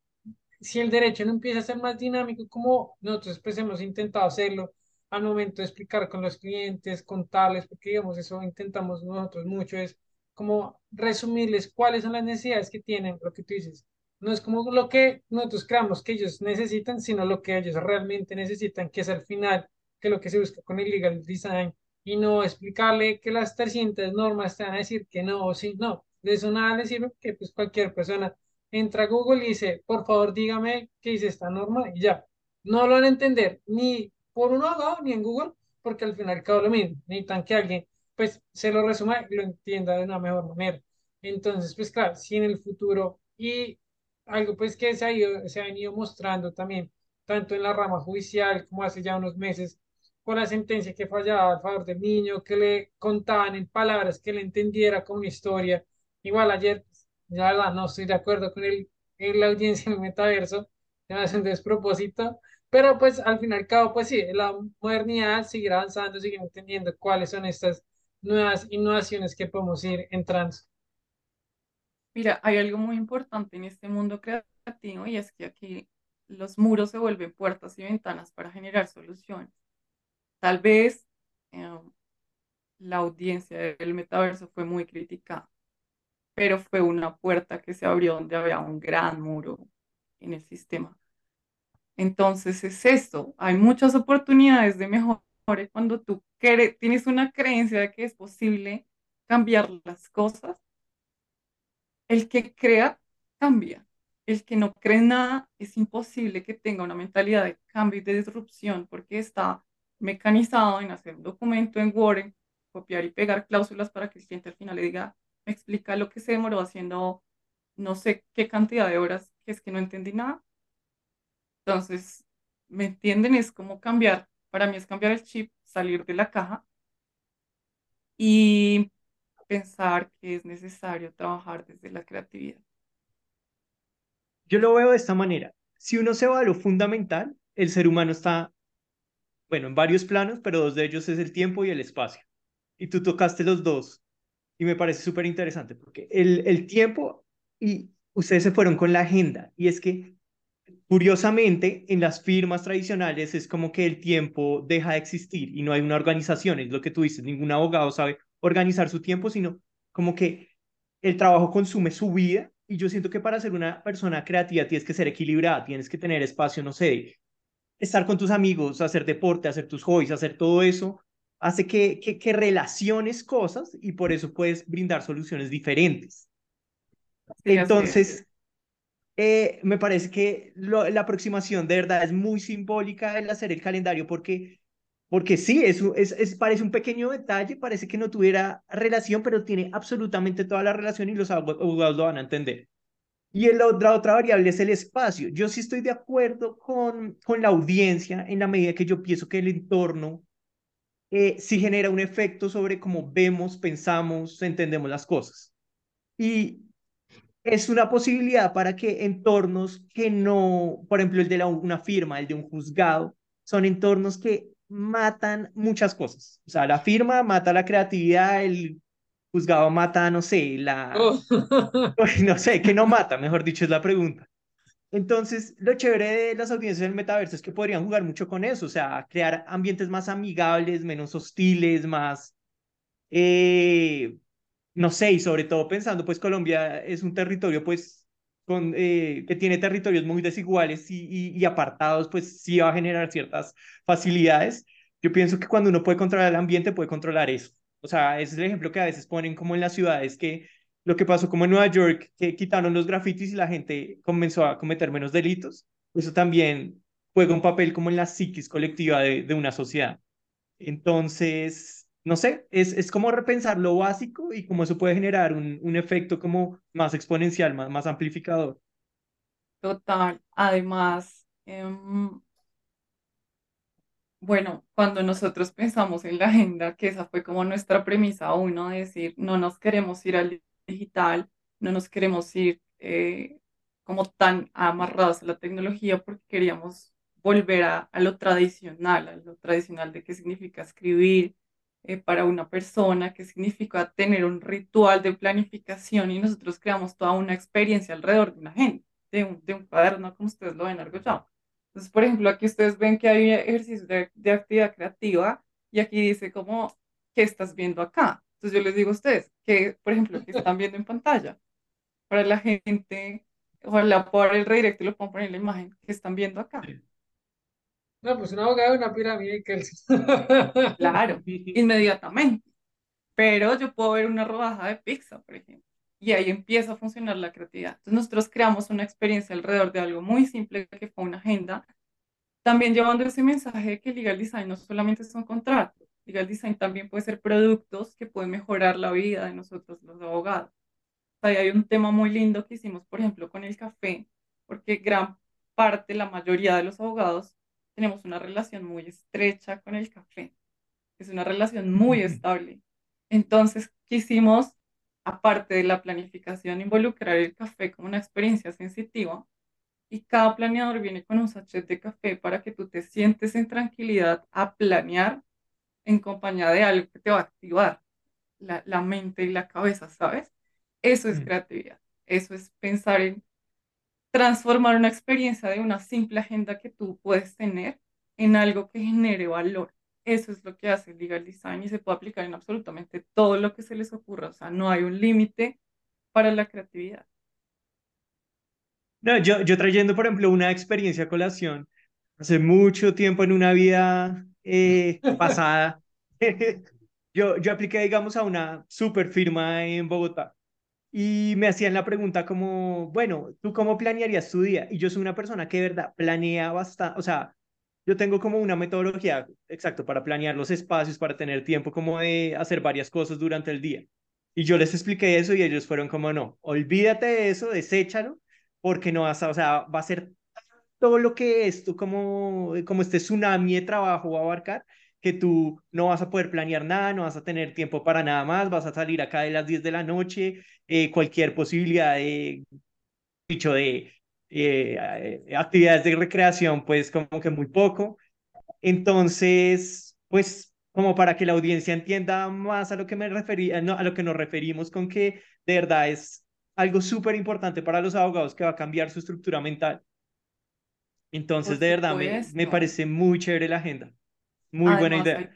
Speaker 1: si el derecho no empieza a ser más dinámico, como nosotros pues hemos intentado hacerlo al momento de explicar con los clientes, contarles, porque digamos, eso intentamos nosotros mucho, es como resumirles cuáles son las necesidades que tienen, lo que tú dices. No es como lo que nosotros creamos que ellos necesitan, sino lo que ellos realmente necesitan, que es al final, que es lo que se busca con el legal design, y no explicarle que las 300 normas te van a decir que no o sí, no. De eso nada le sirve, que pues cualquier persona entra a Google y dice, por favor, dígame qué dice esta norma y ya. No lo van a entender ni por un abogado ni en Google, porque al final cada lo mismo. Necesitan que alguien pues se lo resuma y lo entienda de una mejor manera. Entonces, pues claro, si en el futuro y algo pues que se ha ido, se ha venido mostrando también, tanto en la rama judicial como hace ya unos meses, con la sentencia que fallaba a favor del niño, que le contaban en palabras que le entendiera como una historia. Igual ayer la verdad, no estoy de acuerdo con el, en la audiencia en el metaverso, me hace un despropósito, pero pues al fin y al cabo, pues sí, la modernidad sigue avanzando, sigue entendiendo cuáles son estas nuevas innovaciones que podemos ir entrando.
Speaker 2: Mira, hay algo muy importante en este mundo creativo y es que aquí los muros se vuelven puertas y ventanas para generar soluciones. Tal vez eh, la audiencia del metaverso fue muy criticada, pero fue una puerta que se abrió donde había un gran muro en el sistema. Entonces es esto, hay muchas oportunidades de mejora cuando tú tienes una creencia de que es posible cambiar las cosas. El que crea, cambia. El que no cree nada, es imposible que tenga una mentalidad de cambio y de disrupción porque está mecanizado en hacer un documento en Word, copiar y pegar cláusulas para que el cliente al final le diga, me explica lo que se demoró haciendo no sé qué cantidad de horas, que es que no entendí nada. Entonces, ¿me entienden? Es como cambiar, para mí es cambiar el chip, salir de la caja y pensar que es necesario trabajar desde la creatividad.
Speaker 3: yo lo veo de esta manera. Si uno se va a lo fundamental, el ser humano está, bueno, en varios planos, pero dos de ellos es el tiempo y el espacio. Y tú tocaste los dos y me parece súper interesante porque el, el tiempo y ustedes se fueron con la agenda y es que curiosamente en las firmas tradicionales es como que el tiempo deja de existir y no hay una organización, es lo que tú dices, ningún abogado sabe organizar su tiempo, sino como que el trabajo consume su vida y yo siento que para ser una persona creativa tienes que ser equilibrada, tienes que tener espacio, no sé, estar con tus amigos, hacer deporte, hacer tus hobbies, hacer todo eso hace que, que, que relaciones cosas y por eso puedes brindar soluciones diferentes. Entonces, eh, me parece que lo- la aproximación de verdad es muy simbólica el hacer el calendario porque, porque sí, es, es, es, parece un pequeño detalle, parece que no tuviera relación, pero tiene absolutamente toda la relación y los abo- abogados lo van a entender. Y el, la otra variable es el espacio. Yo sí estoy de acuerdo con, con la audiencia en la medida que yo pienso que el entorno eh, sí genera un efecto sobre cómo vemos, pensamos, entendemos las cosas. Y es una posibilidad para que entornos que no, por ejemplo, el de la, una firma, el de un juzgado, son entornos que matan muchas cosas. O sea, la firma mata la creatividad, el juzgado mata, no sé, la,
Speaker 1: Oh. *laughs*
Speaker 3: no sé, que no *laughs* mata, mejor dicho, es la pregunta. Entonces, lo chévere de las audiencias del metaverso es que podrían jugar mucho con eso, o sea, crear ambientes más amigables, menos hostiles, más, eh, no sé, y sobre todo pensando, pues Colombia es un territorio, pues, con, eh, que tiene territorios muy desiguales y, apartados, pues sí va a generar ciertas facilidades. Yo pienso que cuando uno puede controlar el ambiente, puede controlar eso. O sea, ese es el ejemplo que a veces ponen como en las ciudades, que lo que pasó como en Nueva York, que quitaron los grafitis y la gente comenzó a cometer menos delitos. Eso también juega un papel como en la psiquis colectiva de una sociedad. Entonces, no sé, es, es como repensar lo básico y cómo eso puede generar un, un efecto como más exponencial, más, más amplificador.
Speaker 2: Total. Además, em, bueno, cuando nosotros pensamos en la agenda, que esa fue como nuestra premisa uno, de decir, no nos queremos ir al digital, no nos queremos ir eh, como tan amarrados a la tecnología porque queríamos volver a, a lo tradicional, a lo tradicional de qué significa escribir eh, para una persona, qué significa tener un ritual de planificación y nosotros creamos toda una experiencia alrededor de una agenda, de un, de un cuaderno, como ustedes lo ven, ya. Entonces, por ejemplo, aquí ustedes ven que hay ejercicios de, de actividad creativa y aquí dice como, ¿qué estás viendo acá? Entonces yo les digo a ustedes, que, por ejemplo, ¿qué están viendo en pantalla? Para la gente, ojalá por el redirecto lo puedan poner en la imagen, ¿qué están viendo acá?
Speaker 1: No, pues un abogado de una pirámide, Kelsey. *laughs*
Speaker 2: Claro, *laughs* inmediatamente. Pero yo puedo ver una rodaja de pizza, por ejemplo, y ahí empieza a funcionar la creatividad. Entonces nosotros creamos una experiencia alrededor de algo muy simple que fue una agenda, también llevando ese mensaje de que legal design no solamente son contratos, legal design también puede ser productos que pueden mejorar la vida de nosotros los abogados. Ahí hay un tema muy lindo que hicimos, por ejemplo, con el café, porque gran parte, la mayoría de los abogados tenemos una relación muy estrecha con el café. Es una relación muy estable. Entonces quisimos, aparte de la planificación, involucrar el café como una experiencia sensitiva. Y cada planeador viene con un sachet de café para que tú te sientes en tranquilidad a planear en compañía de algo que te va a activar la, la mente y la cabeza, ¿sabes? Eso es
Speaker 3: Mm.
Speaker 2: creatividad. Eso es pensar en transformar una experiencia de una simple agenda que tú puedes tener en algo que genere valor. Eso es lo que hace el legal design y se puede aplicar en absolutamente todo lo que se les ocurra. O sea, no hay un límite para la creatividad.
Speaker 3: No, yo, yo trayendo, por ejemplo, una experiencia a colación, hace mucho tiempo en una vida eh, pasada, *laughs* yo, yo apliqué, digamos, a una super firma en Bogotá y me hacían la pregunta como, bueno, ¿tú cómo planearías tu día? Y yo soy una persona que de verdad planea bastante, o sea, yo tengo como una metodología, exacto, para planear los espacios, para tener tiempo como de hacer varias cosas durante el día. Y yo les expliqué eso y ellos fueron como, no, olvídate de eso, deséchalo, porque no vas a, o sea, va a ser todo lo que esto, como, como este tsunami de trabajo va a abarcar, que tú no vas a poder planear nada, no vas a tener tiempo para nada más, vas a salir acá de las 10 de la noche, eh, cualquier posibilidad de, dicho, de eh, eh, actividades de recreación, pues como que muy poco. Entonces, pues como para que la audiencia entienda más a lo que me refería, no, a lo que nos referimos con que de verdad es algo súper importante para los abogados que va a cambiar su estructura mental. Entonces, de verdad, me, me parece muy chévere la agenda. Muy buena
Speaker 2: Además,
Speaker 3: idea.
Speaker 2: hay,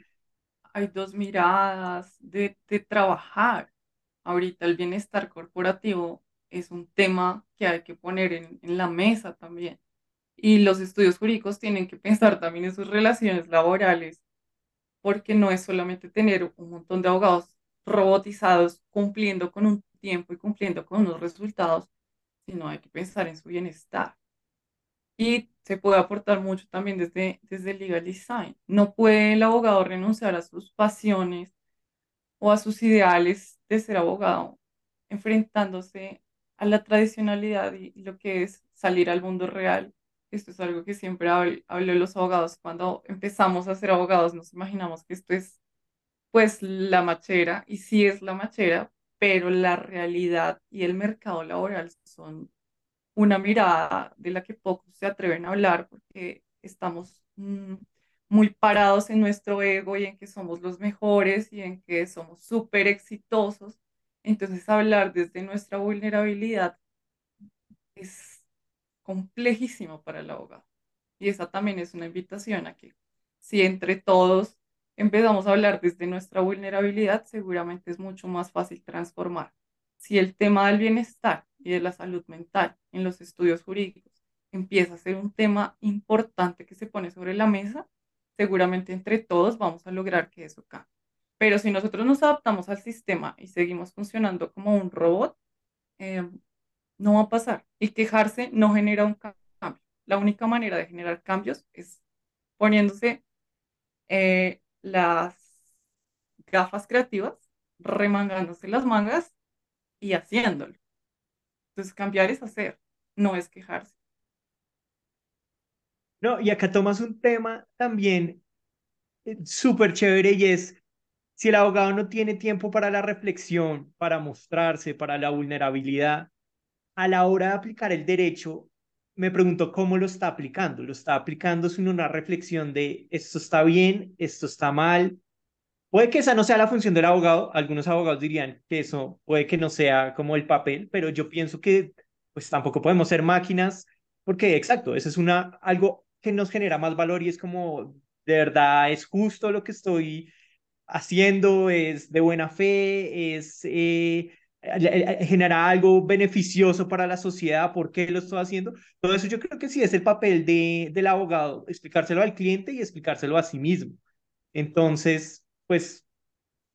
Speaker 2: hay dos miradas de, de trabajar. Ahorita el bienestar corporativo es un tema que hay que poner en, en la mesa también. Y los estudios jurídicos tienen que pensar también en sus relaciones laborales, porque no es solamente tener un montón de abogados robotizados cumpliendo con un tiempo y cumpliendo con unos resultados, sino hay que pensar en su bienestar. Y se puede aportar mucho también desde, desde legal design. No puede el abogado renunciar a sus pasiones o a sus ideales de ser abogado, enfrentándose a la tradicionalidad y lo que es salir al mundo real. Esto es algo que siempre hablo, hablo de los abogados. Cuando empezamos a ser abogados, nos imaginamos que esto es pues la machera, y sí es la machera, pero la realidad y el mercado laboral son una mirada de la que pocos se atreven a hablar porque estamos mm, muy parados en nuestro ego y en que somos los mejores y en que somos súper exitosos. Entonces, hablar desde nuestra vulnerabilidad es complejísimo para el abogado. Y esa también es una invitación a que si entre todos empezamos a hablar desde nuestra vulnerabilidad, seguramente es mucho más fácil transformar. Si el tema del bienestar y de la salud mental en los estudios jurídicos empieza a ser un tema importante que se pone sobre la mesa, seguramente entre todos vamos a lograr que eso cambie. Pero si nosotros nos adaptamos al sistema y seguimos funcionando como un robot, eh, no va a pasar. Y quejarse no genera un cambio. La única manera de generar cambios es poniéndose eh, las gafas creativas, remangándose las mangas y haciéndolo. Entonces, cambiar es hacer, no es quejarse.
Speaker 3: No, y acá tomas un tema también eh, súper chévere y es si el abogado no tiene tiempo para la reflexión, para mostrarse, para la vulnerabilidad, a la hora de aplicar el derecho, me pregunto cómo lo está aplicando. Lo está aplicando sin una reflexión de esto está bien, esto está mal. Puede que esa no sea la función del abogado. Algunos abogados dirían que eso puede que no sea como el papel, pero yo pienso que pues tampoco podemos ser máquinas porque exacto, eso es una algo que nos genera más valor y es como de verdad es justo lo que estoy haciendo, es de buena fe, es eh, algo beneficioso para la sociedad, por qué lo estoy haciendo. Todo eso yo creo que sí es el papel de, del abogado, explicárselo al cliente y explicárselo a sí mismo. Entonces, pues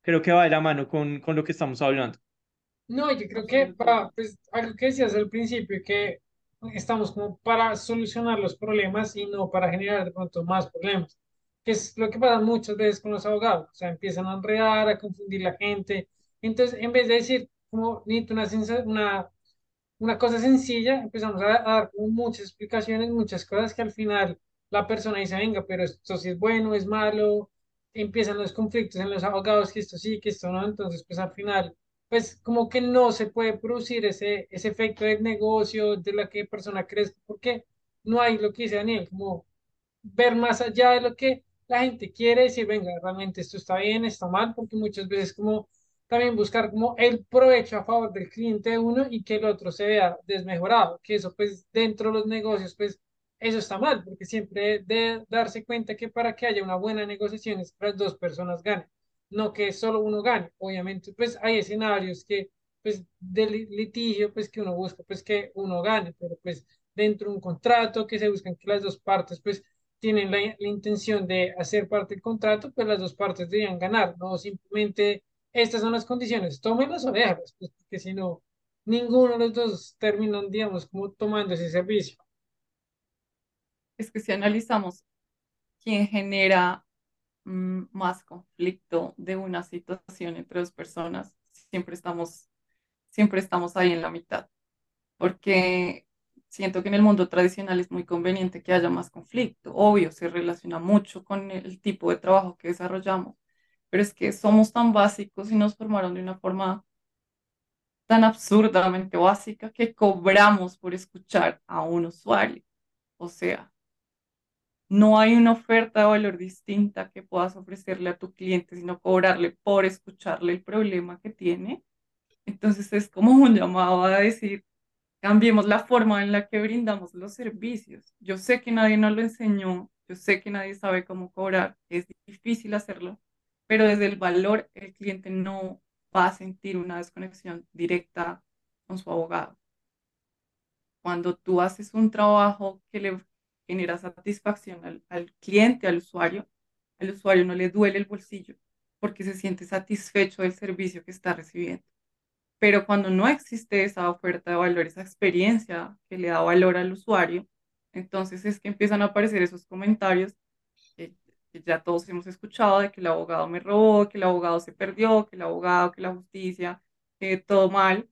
Speaker 3: creo que va de la mano con, con lo que estamos hablando.
Speaker 1: No, yo creo que para, pues, algo que decías al principio, que estamos como para solucionar los problemas y no para generar de pronto más problemas, que es lo que pasa muchas veces con los abogados, o sea, empiezan a enredar, a confundir la gente. Entonces, en vez de decir, como necesito una, una, una cosa sencilla, empezamos a, dar muchas explicaciones, muchas cosas que al final la persona dice, venga, pero esto sí es bueno, es malo, empiezan los conflictos en los abogados, que esto sí, que esto no, entonces pues al final, pues como que no se puede producir ese, ese efecto del negocio, de la que persona crezca, porque no hay lo que dice Daniel, como ver más allá de lo que la gente quiere decir, venga, realmente esto está bien, está mal, porque muchas veces como también buscar como el provecho a favor del cliente de uno y que el otro se vea desmejorado, que eso pues dentro de los negocios pues eso está mal, porque siempre de darse cuenta que para que haya una buena negociación es que las dos personas ganen, no que solo uno gane. Obviamente pues hay escenarios que pues de litigio pues que uno busca pues que uno gane, pero pues dentro de un contrato que se buscan que las dos partes pues tienen la, la intención de hacer parte del contrato, pues las dos partes deberían ganar, no simplemente estas son las condiciones, tómenlas o déjalas, pues, porque si no, ninguno de los dos terminan, digamos, como tomando ese servicio.
Speaker 2: Es que si analizamos quién genera mm, más conflicto de una situación entre dos personas, siempre estamos, siempre estamos ahí en la mitad, porque siento que en el mundo tradicional es muy conveniente que haya más conflicto. Obvio, se relaciona mucho con el tipo de trabajo que desarrollamos, pero es que somos tan básicos y nos formaron de una forma tan absurdamente básica que cobramos por escuchar a un usuario. O sea, no hay una oferta de valor distinta que puedas ofrecerle a tu cliente, sino cobrarle por escucharle el problema que tiene. Entonces es como un llamado a decir, cambiemos la forma en la que brindamos los servicios. Yo sé que nadie nos lo enseñó, yo sé que nadie sabe cómo cobrar, es difícil hacerlo, pero desde el valor el cliente no va a sentir una desconexión directa con su abogado. Cuando tú haces un trabajo que le genera satisfacción al, cliente, al usuario, al usuario no le duele el bolsillo porque se siente satisfecho del servicio que está recibiendo. Pero cuando no existe esa oferta de valor, esa experiencia que le da valor al usuario, entonces es que empiezan a aparecer esos comentarios ya todos hemos escuchado de que el abogado me robó, que el abogado se perdió, que el abogado, que la justicia, que todo mal,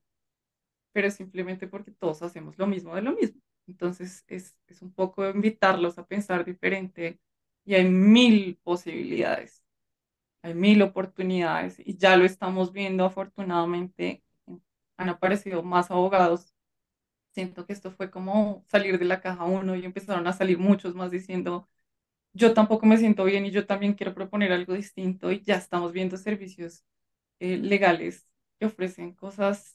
Speaker 2: pero simplemente porque todos hacemos lo mismo de lo mismo. Entonces es, es un poco invitarlos a pensar diferente y hay mil posibilidades, hay mil oportunidades y ya lo estamos viendo afortunadamente. Han aparecido más abogados. Siento que esto fue como salir de la caja uno y empezaron a salir muchos más diciendo, yo tampoco me siento bien y yo también quiero proponer algo distinto y ya estamos viendo servicios eh, legales que ofrecen cosas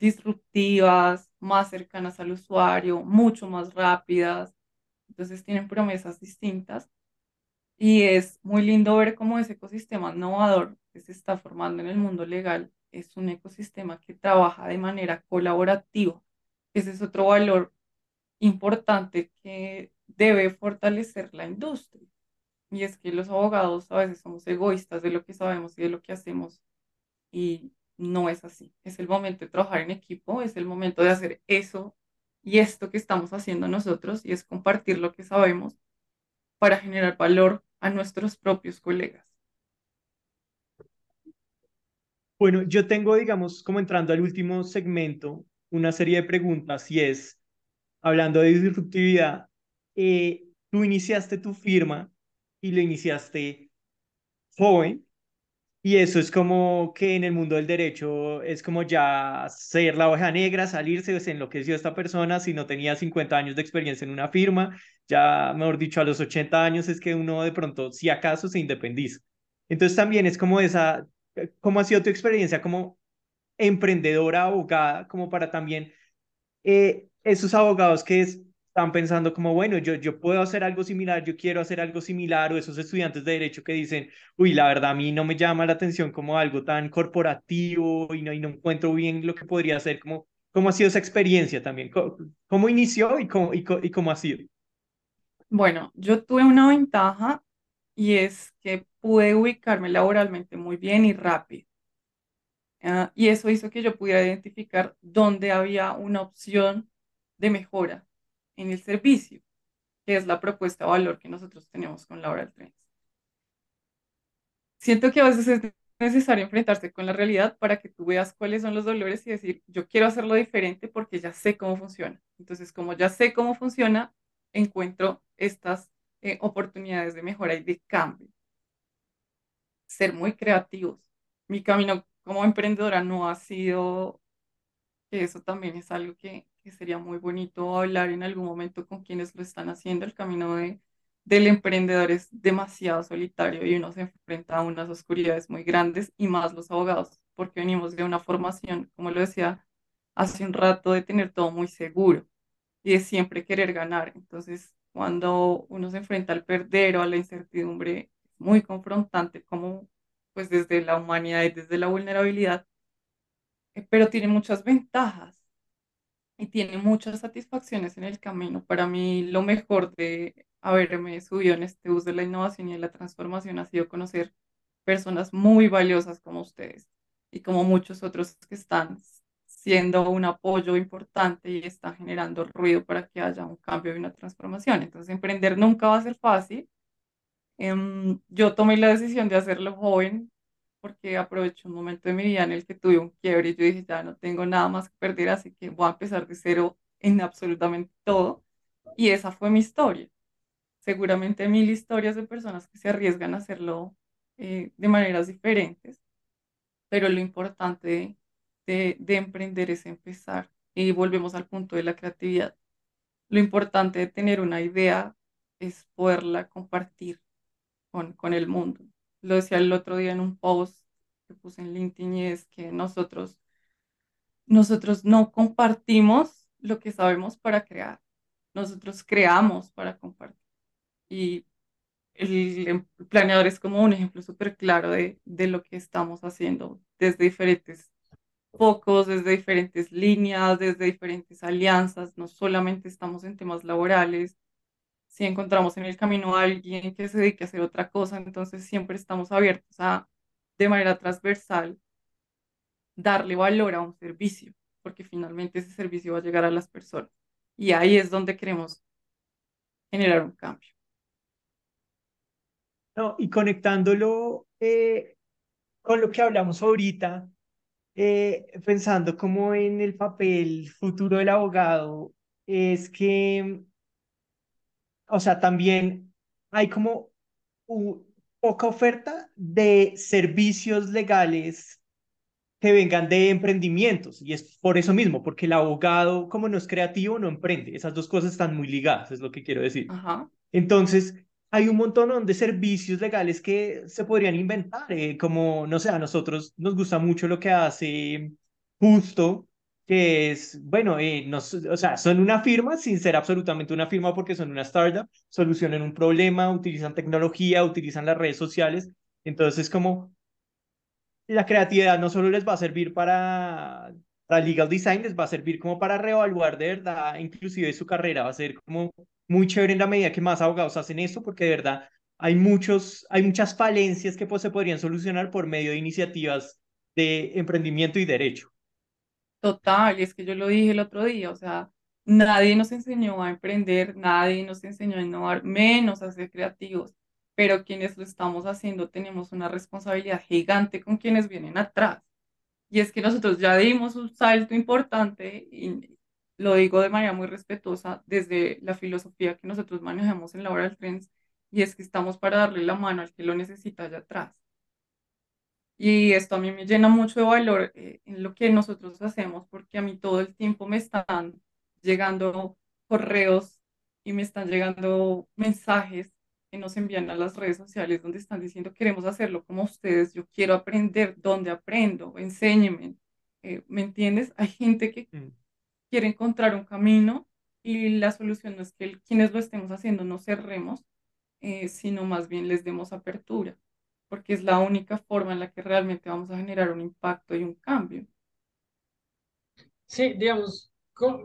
Speaker 2: disruptivas, más cercanas al usuario, mucho más rápidas. Entonces tienen promesas distintas y es muy lindo ver cómo ese ecosistema innovador que se está formando en el mundo legal es un ecosistema que trabaja de manera colaborativa. Ese es otro valor importante que debe fortalecer la industria. Y es que los abogados a veces somos egoístas de lo que sabemos y de lo que hacemos y no es así. Es el momento de trabajar en equipo, es el momento de hacer eso y esto que estamos haciendo nosotros y es compartir lo que sabemos para generar valor a nuestros propios colegas.
Speaker 3: Bueno, yo tengo, digamos, como entrando al último segmento, una serie de preguntas y es, hablando de disruptividad, eh, tú iniciaste tu firma y lo iniciaste joven y eso es como que en el mundo del derecho es como ya ser la oveja negra, salirse, se esta persona, si no tenía 50 años de experiencia en una firma, ya mejor dicho, a los 80 años es que uno de pronto, si acaso, se independiza. Entonces también es como esa, ¿cómo ha sido tu experiencia como emprendedora, abogada, como para también eh, esos abogados que es, están pensando como, bueno, yo, yo puedo hacer algo similar, yo quiero hacer algo similar, o esos estudiantes de derecho que dicen, uy, la verdad a mí no me llama la atención como algo tan corporativo y no, y no encuentro bien lo que podría hacer, como, ¿cómo ha sido esa experiencia también? ¿Cómo, cómo inició y cómo, y, y cómo ha sido?
Speaker 2: Bueno, yo tuve una ventaja y es que pude ubicarme laboralmente muy bien y rápido. Ah, y eso hizo que yo pudiera identificar dónde había una opción de mejora en el servicio, que es la propuesta de valor que nosotros tenemos con Laura Trends. Siento que a veces es necesario enfrentarse con la realidad para que tú veas cuáles son los dolores y decir, yo quiero hacerlo diferente porque ya sé cómo funciona. Entonces, como ya sé cómo funciona, encuentro estas eh, oportunidades de mejora y de cambio. Ser muy creativos. Mi camino como emprendedora no ha sido, que eso también es algo que, que sería muy bonito hablar en algún momento con quienes lo están haciendo. El camino de, del emprendedor es demasiado solitario y uno se enfrenta a unas oscuridades muy grandes y más los abogados, porque venimos de una formación, como lo decía hace un rato, de tener todo muy seguro y de siempre querer ganar. Entonces, cuando uno se enfrenta al perder o a la incertidumbre, es muy confrontante, como pues desde la humanidad y desde la vulnerabilidad, eh, pero tiene muchas ventajas y tiene muchas satisfacciones en el camino. Para mí, lo mejor de haberme subido en este bus de la innovación y de la transformación ha sido conocer personas muy valiosas como ustedes y como muchos otros que están siendo un apoyo importante y está generando ruido para que haya un cambio y una transformación. Entonces, emprender nunca va a ser fácil. Em, yo tomé la decisión de hacerlo joven porque aproveché un momento de mi vida en el que tuve un quiebre y yo dije, ya no tengo nada más que perder, así que voy a empezar de cero en absolutamente todo. Y esa fue mi historia. Seguramente mil historias de personas que se arriesgan a hacerlo eh, de maneras diferentes, pero lo importante de, de emprender es empezar. Y volvemos al punto de la creatividad. Lo importante de tener una idea es poderla compartir con, con el mundo. Lo decía el otro día en un post que puse en LinkedIn y es que nosotros, nosotros no compartimos lo que sabemos para crear. Nosotros creamos para compartir. Y el, em, planeador es como un ejemplo súper claro de, de lo que estamos haciendo desde diferentes focos, desde diferentes líneas, desde diferentes alianzas. No solamente estamos en temas laborales, si encontramos en el camino a alguien que se dedique a hacer otra cosa, entonces siempre estamos abiertos a, de manera transversal, darle valor a un servicio, porque finalmente ese servicio va a llegar a las personas. Y ahí es donde queremos generar un cambio.
Speaker 3: No, y conectándolo eh, con lo que hablamos ahorita, eh, pensando como en el papel futuro del abogado, es que o sea, también hay como poca oferta de servicios legales que vengan de emprendimientos. Y es por eso mismo, porque el abogado, como no es creativo, no emprende. Esas dos cosas están muy ligadas, es lo que quiero decir. Entonces, hay un montón de servicios legales que se podrían inventar, eh, como, no sé, a nosotros nos gusta mucho lo que hace Justo, que es, bueno, eh, no, o sea, son una firma sin ser absolutamente una firma porque son una startup, solucionan un problema, utilizan tecnología, utilizan las redes sociales. Entonces, como la creatividad no solo les va a servir para, para legal design, les va a servir como para reevaluar de verdad, inclusive su carrera, va a ser como muy chévere en la medida que más abogados hacen esto, porque de verdad hay, muchos, hay muchas falencias que pues, se podrían solucionar por medio de iniciativas de emprendimiento y derecho.
Speaker 2: Total, y es que yo lo dije el otro día, o sea, nadie nos enseñó a emprender, nadie nos enseñó a innovar, menos a ser creativos, pero quienes lo estamos haciendo tenemos una responsabilidad gigante con quienes vienen atrás. Y es que nosotros ya dimos un salto importante y lo digo de manera muy respetuosa desde la filosofía que nosotros manejamos en Laboral Trends y es que estamos para darle la mano al que lo necesita allá atrás. Y esto a mí me llena mucho de valor eh, en lo que nosotros hacemos, porque a mí todo el tiempo me están llegando correos y me están llegando mensajes que nos envían a las redes sociales donde están diciendo queremos hacerlo como ustedes, yo quiero aprender, ¿dónde aprendo? Enséñenme. Eh, ¿Me entiendes? Hay gente que mm. quiere encontrar un camino y la solución no es que quienes lo estemos haciendo no cerremos, eh, sino más bien les demos apertura porque es la única forma en la que realmente vamos a generar un impacto y un cambio.
Speaker 1: Sí, digamos,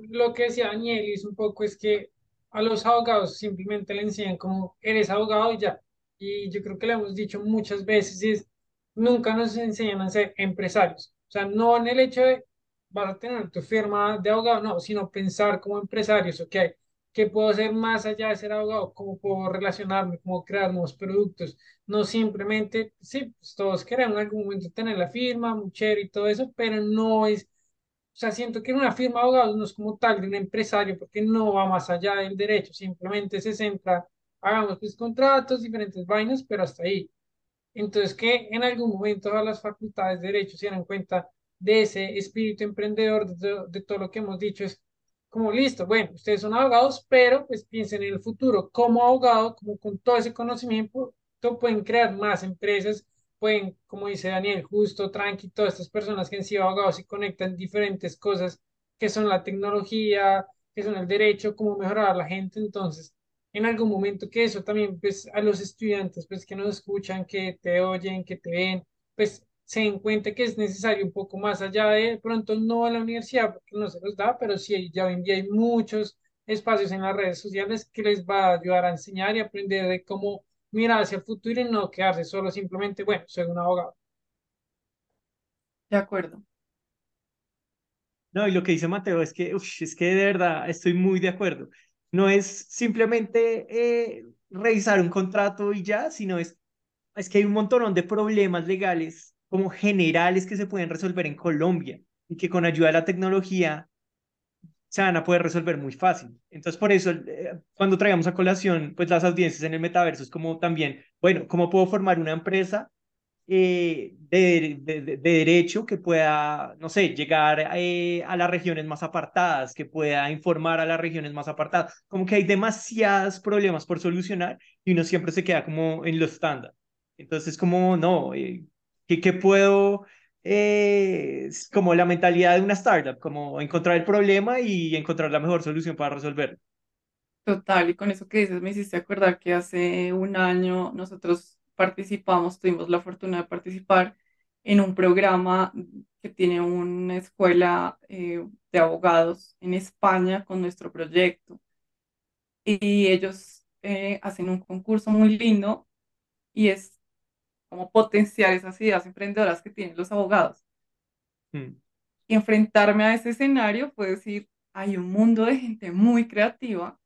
Speaker 1: lo que decía Daniel es un poco es que a los abogados simplemente le enseñan como eres abogado y ya. Y yo creo que le hemos dicho muchas veces es, nunca nos enseñan a ser empresarios. O sea, no en el hecho de vas a tener tu firma de abogado, no, sino pensar como empresarios, ok, ¿Qué puedo hacer más allá de ser abogado? ¿Cómo puedo relacionarme? ¿Cómo crear nuevos productos? No simplemente, sí, pues todos queremos en algún momento tener la firma, mucher y todo eso, pero no es, o sea, siento que una firma de abogados no es como tal de un empresario, porque no va más allá del derecho, simplemente se centra, hagamos pues contratos, diferentes vainas, pero hasta ahí. Entonces, que en algún momento a las facultades de derecho se dan cuenta de ese espíritu emprendedor, de, de todo lo que hemos dicho, es como listo, bueno, ustedes son abogados, pero pues piensen en el futuro, como abogado, como con todo ese conocimiento, pueden crear más empresas, pueden, como dice Daniel, justo, tranqui, todas estas personas que han sido abogados y conectan diferentes cosas que son la tecnología, que son el derecho, cómo mejorar a la gente, entonces, en algún momento que eso también, pues, a los estudiantes, pues, que nos escuchan, que te oyen, que te ven, pues, se den cuenta que es necesario un poco más allá de pronto no en la universidad, porque no se los da, pero sí ya hoy en día hay muchos espacios en las redes sociales que les va a ayudar a enseñar y aprender de cómo mirar hacia el futuro y no quedarse solo simplemente, bueno, soy un abogado.
Speaker 2: De acuerdo.
Speaker 3: No, y lo que dice Mateo es que, es que de verdad estoy muy de acuerdo. No es simplemente eh, revisar un contrato y ya, sino es, es que hay un montón de problemas legales como generales que se pueden resolver en Colombia y que con ayuda de la tecnología se van a poder resolver muy fácil. Entonces, por eso, eh, cuando traigamos a colación, pues las audiencias en el metaverso es como también, bueno, ¿cómo puedo formar una empresa eh, de, de, derecho que pueda, no sé, llegar eh, a las regiones más apartadas, que pueda informar a las regiones más apartadas? Como que hay demasiados problemas por solucionar y uno siempre se queda como en lo estándar. Entonces, como, no, ¿Qué, puedo, eh, como la mentalidad de una startup, como encontrar el problema y encontrar la mejor solución para resolverlo?
Speaker 2: Total, y con eso que dices me hiciste acordar que hace un año nosotros participamos, tuvimos la fortuna de participar en un programa que tiene una escuela eh, de abogados en España con nuestro proyecto. Y ellos eh, hacen un concurso muy lindo y es como potenciar esas ideas emprendedoras que tienen los abogados. Mm. Y enfrentarme a ese escenario fue decir, hay un mundo de gente muy creativa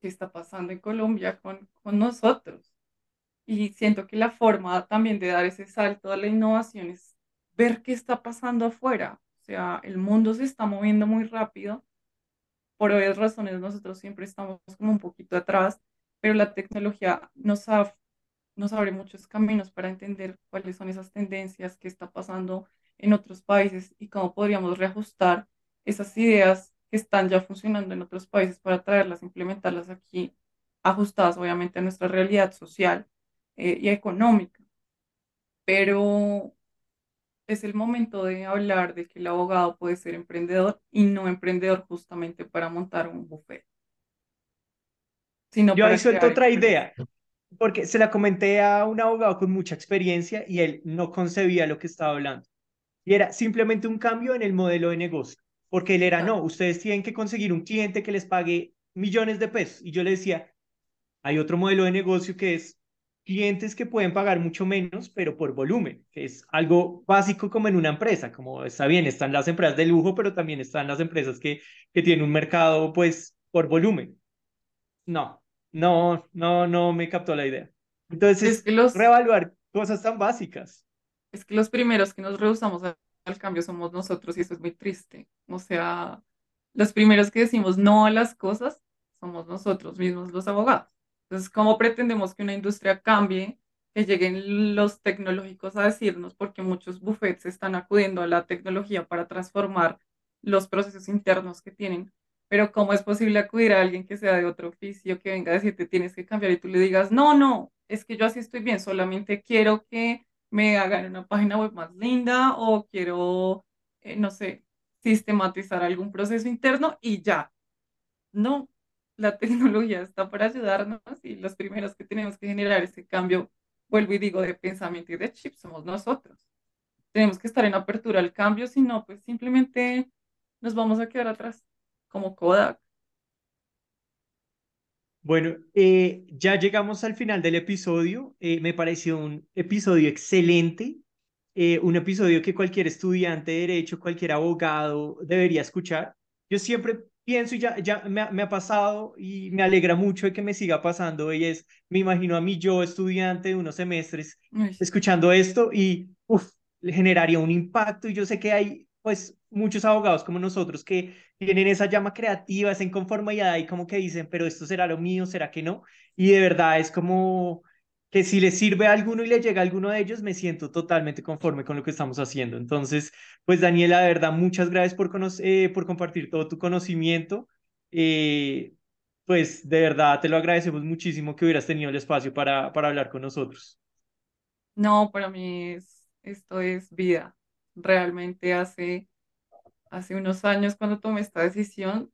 Speaker 2: que está pasando en Colombia con, con nosotros. Y siento que la forma también de dar ese salto a la innovación es ver qué está pasando afuera. O sea, el mundo se está moviendo muy rápido. Por obvias razones, nosotros siempre estamos como un poquito atrás, pero la tecnología nos ha nos abre muchos caminos para entender cuáles son esas tendencias que está pasando en otros países y cómo podríamos reajustar esas ideas que están ya funcionando en otros países para traerlas, implementarlas aquí, ajustadas obviamente a nuestra realidad social eh, y económica. Pero es el momento de hablar de que el abogado puede ser emprendedor y no emprendedor justamente para montar un buffet.
Speaker 3: Sino Yo ahí suelto otra idea porque se la comenté a un abogado con mucha experiencia y él no concebía lo que estaba hablando. Y era simplemente un cambio en el modelo de negocio, porque él era, no, ustedes tienen que conseguir un cliente que les pague millones de pesos. Y yo le decía, hay otro modelo de negocio que es, clientes que pueden pagar mucho menos, pero por volumen, que es algo básico como en una empresa, como está bien, están las empresas de lujo, pero también están las empresas que, que tienen un mercado, pues, por volumen. No, no, no, no me captó la idea.
Speaker 2: Es
Speaker 3: Entonces,
Speaker 2: que los,
Speaker 3: reevaluar cosas tan básicas.
Speaker 2: es que los primeros que nos rehusamos al cambio somos nosotros y eso es muy triste. O sea, los primeros que decimos no a las cosas somos nosotros mismos, los abogados. Entonces, ¿cómo pretendemos que una industria cambie, que lleguen los tecnológicos a decirnos, porque muchos bufetes están acudiendo a la tecnología para transformar los procesos internos que tienen? Pero ¿cómo es posible acudir a alguien que sea de otro oficio, que venga a decirte tienes que cambiar y tú le digas, no, no, es que yo así estoy bien, solamente quiero que me hagan una página web más linda o quiero, eh, no sé, sistematizar algún proceso interno y ya. No, la *laughs* tecnología está para ayudarnos y los primeros que tenemos que generar ese cambio, vuelvo y digo, de pensamiento y de chip somos nosotros. Tenemos que estar en apertura al cambio, si no, pues simplemente nos vamos a quedar atrás, como Kodak.
Speaker 3: Bueno, eh, ya llegamos al final del episodio. Eh, me pareció un episodio excelente, eh, un episodio que cualquier estudiante de derecho, cualquier abogado debería escuchar. Yo siempre pienso y ya, ya me, ha- me ha pasado y me alegra mucho de que me siga pasando y es, me imagino a mí yo, estudiante de unos semestres, escuchando esto y uf, generaría un impacto y yo sé que hay pues muchos abogados como nosotros que tienen esa llama creativa, esa inconformidad y como que dicen, pero esto será lo mío, será que no, y de verdad es como que si le sirve a alguno y le llega a alguno de ellos, me siento totalmente conforme con lo que estamos haciendo. Entonces, pues Daniela, de verdad, muchas gracias por, eh, por compartir todo tu conocimiento. Eh, pues de verdad te lo agradecemos muchísimo que hubieras tenido el espacio para, para hablar con nosotros.
Speaker 2: No, para mí es, esto es vida. Realmente hace, hace unos años cuando tomé esta decisión,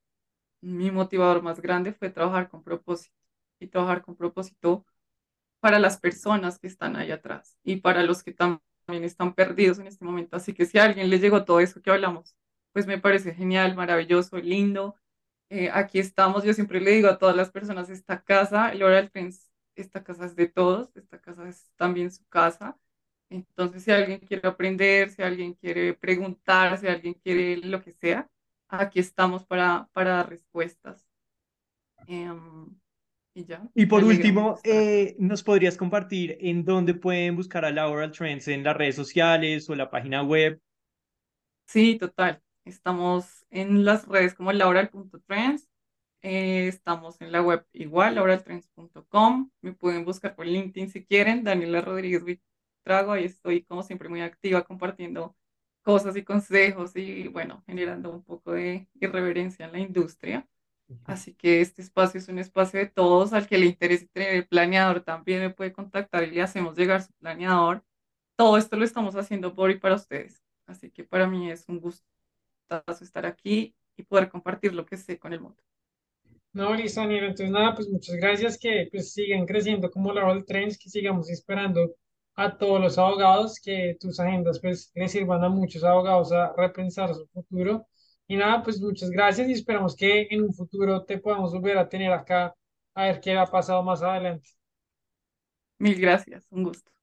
Speaker 2: mi motivador más grande fue trabajar con propósito y trabajar con propósito para las personas que están ahí atrás y para los que tam- también están perdidos en este momento. Así que si a alguien le llegó todo eso que hablamos, pues me parece genial, maravilloso, lindo. Eh, aquí estamos, yo siempre le digo a todas las personas, esta casa, el Oral esta casa es de todos, esta casa es también su casa. Entonces, si alguien quiere aprender, si alguien quiere preguntar, si alguien quiere lo que sea, aquí estamos para, para dar respuestas. Em, y ya,
Speaker 3: Y por último, eh, ¿nos podrías compartir en dónde pueden buscar a Laboral Trends en las redes sociales o la página web?
Speaker 2: Sí, total. Estamos en las redes como laurel.trends. eh, estamos en la web igual, laureltrends.com. Me pueden buscar por LinkedIn si quieren. Daniela Rodríguez Buitrago. Ahí estoy como siempre muy activa compartiendo cosas y consejos y bueno, generando un poco de irreverencia en la industria. Así que este espacio es un espacio de todos. Al que le interese tener el planeador también me puede contactar y le hacemos llegar su planeador. Todo esto lo estamos haciendo por y para ustedes. Así que para mí es un gustazo estar aquí y poder compartir lo que sé con el mundo.
Speaker 1: No, listo, Daniel. Entonces, nada, pues muchas gracias. Que pues sigan creciendo como la All Trends, que sigamos esperando a todos los abogados, que tus agendas pues les sirvan a muchos abogados a repensar su futuro. Y nada, pues muchas gracias y esperamos que en un futuro te podamos volver a tener acá a ver qué ha pasado más adelante.
Speaker 2: Mil gracias, un gusto.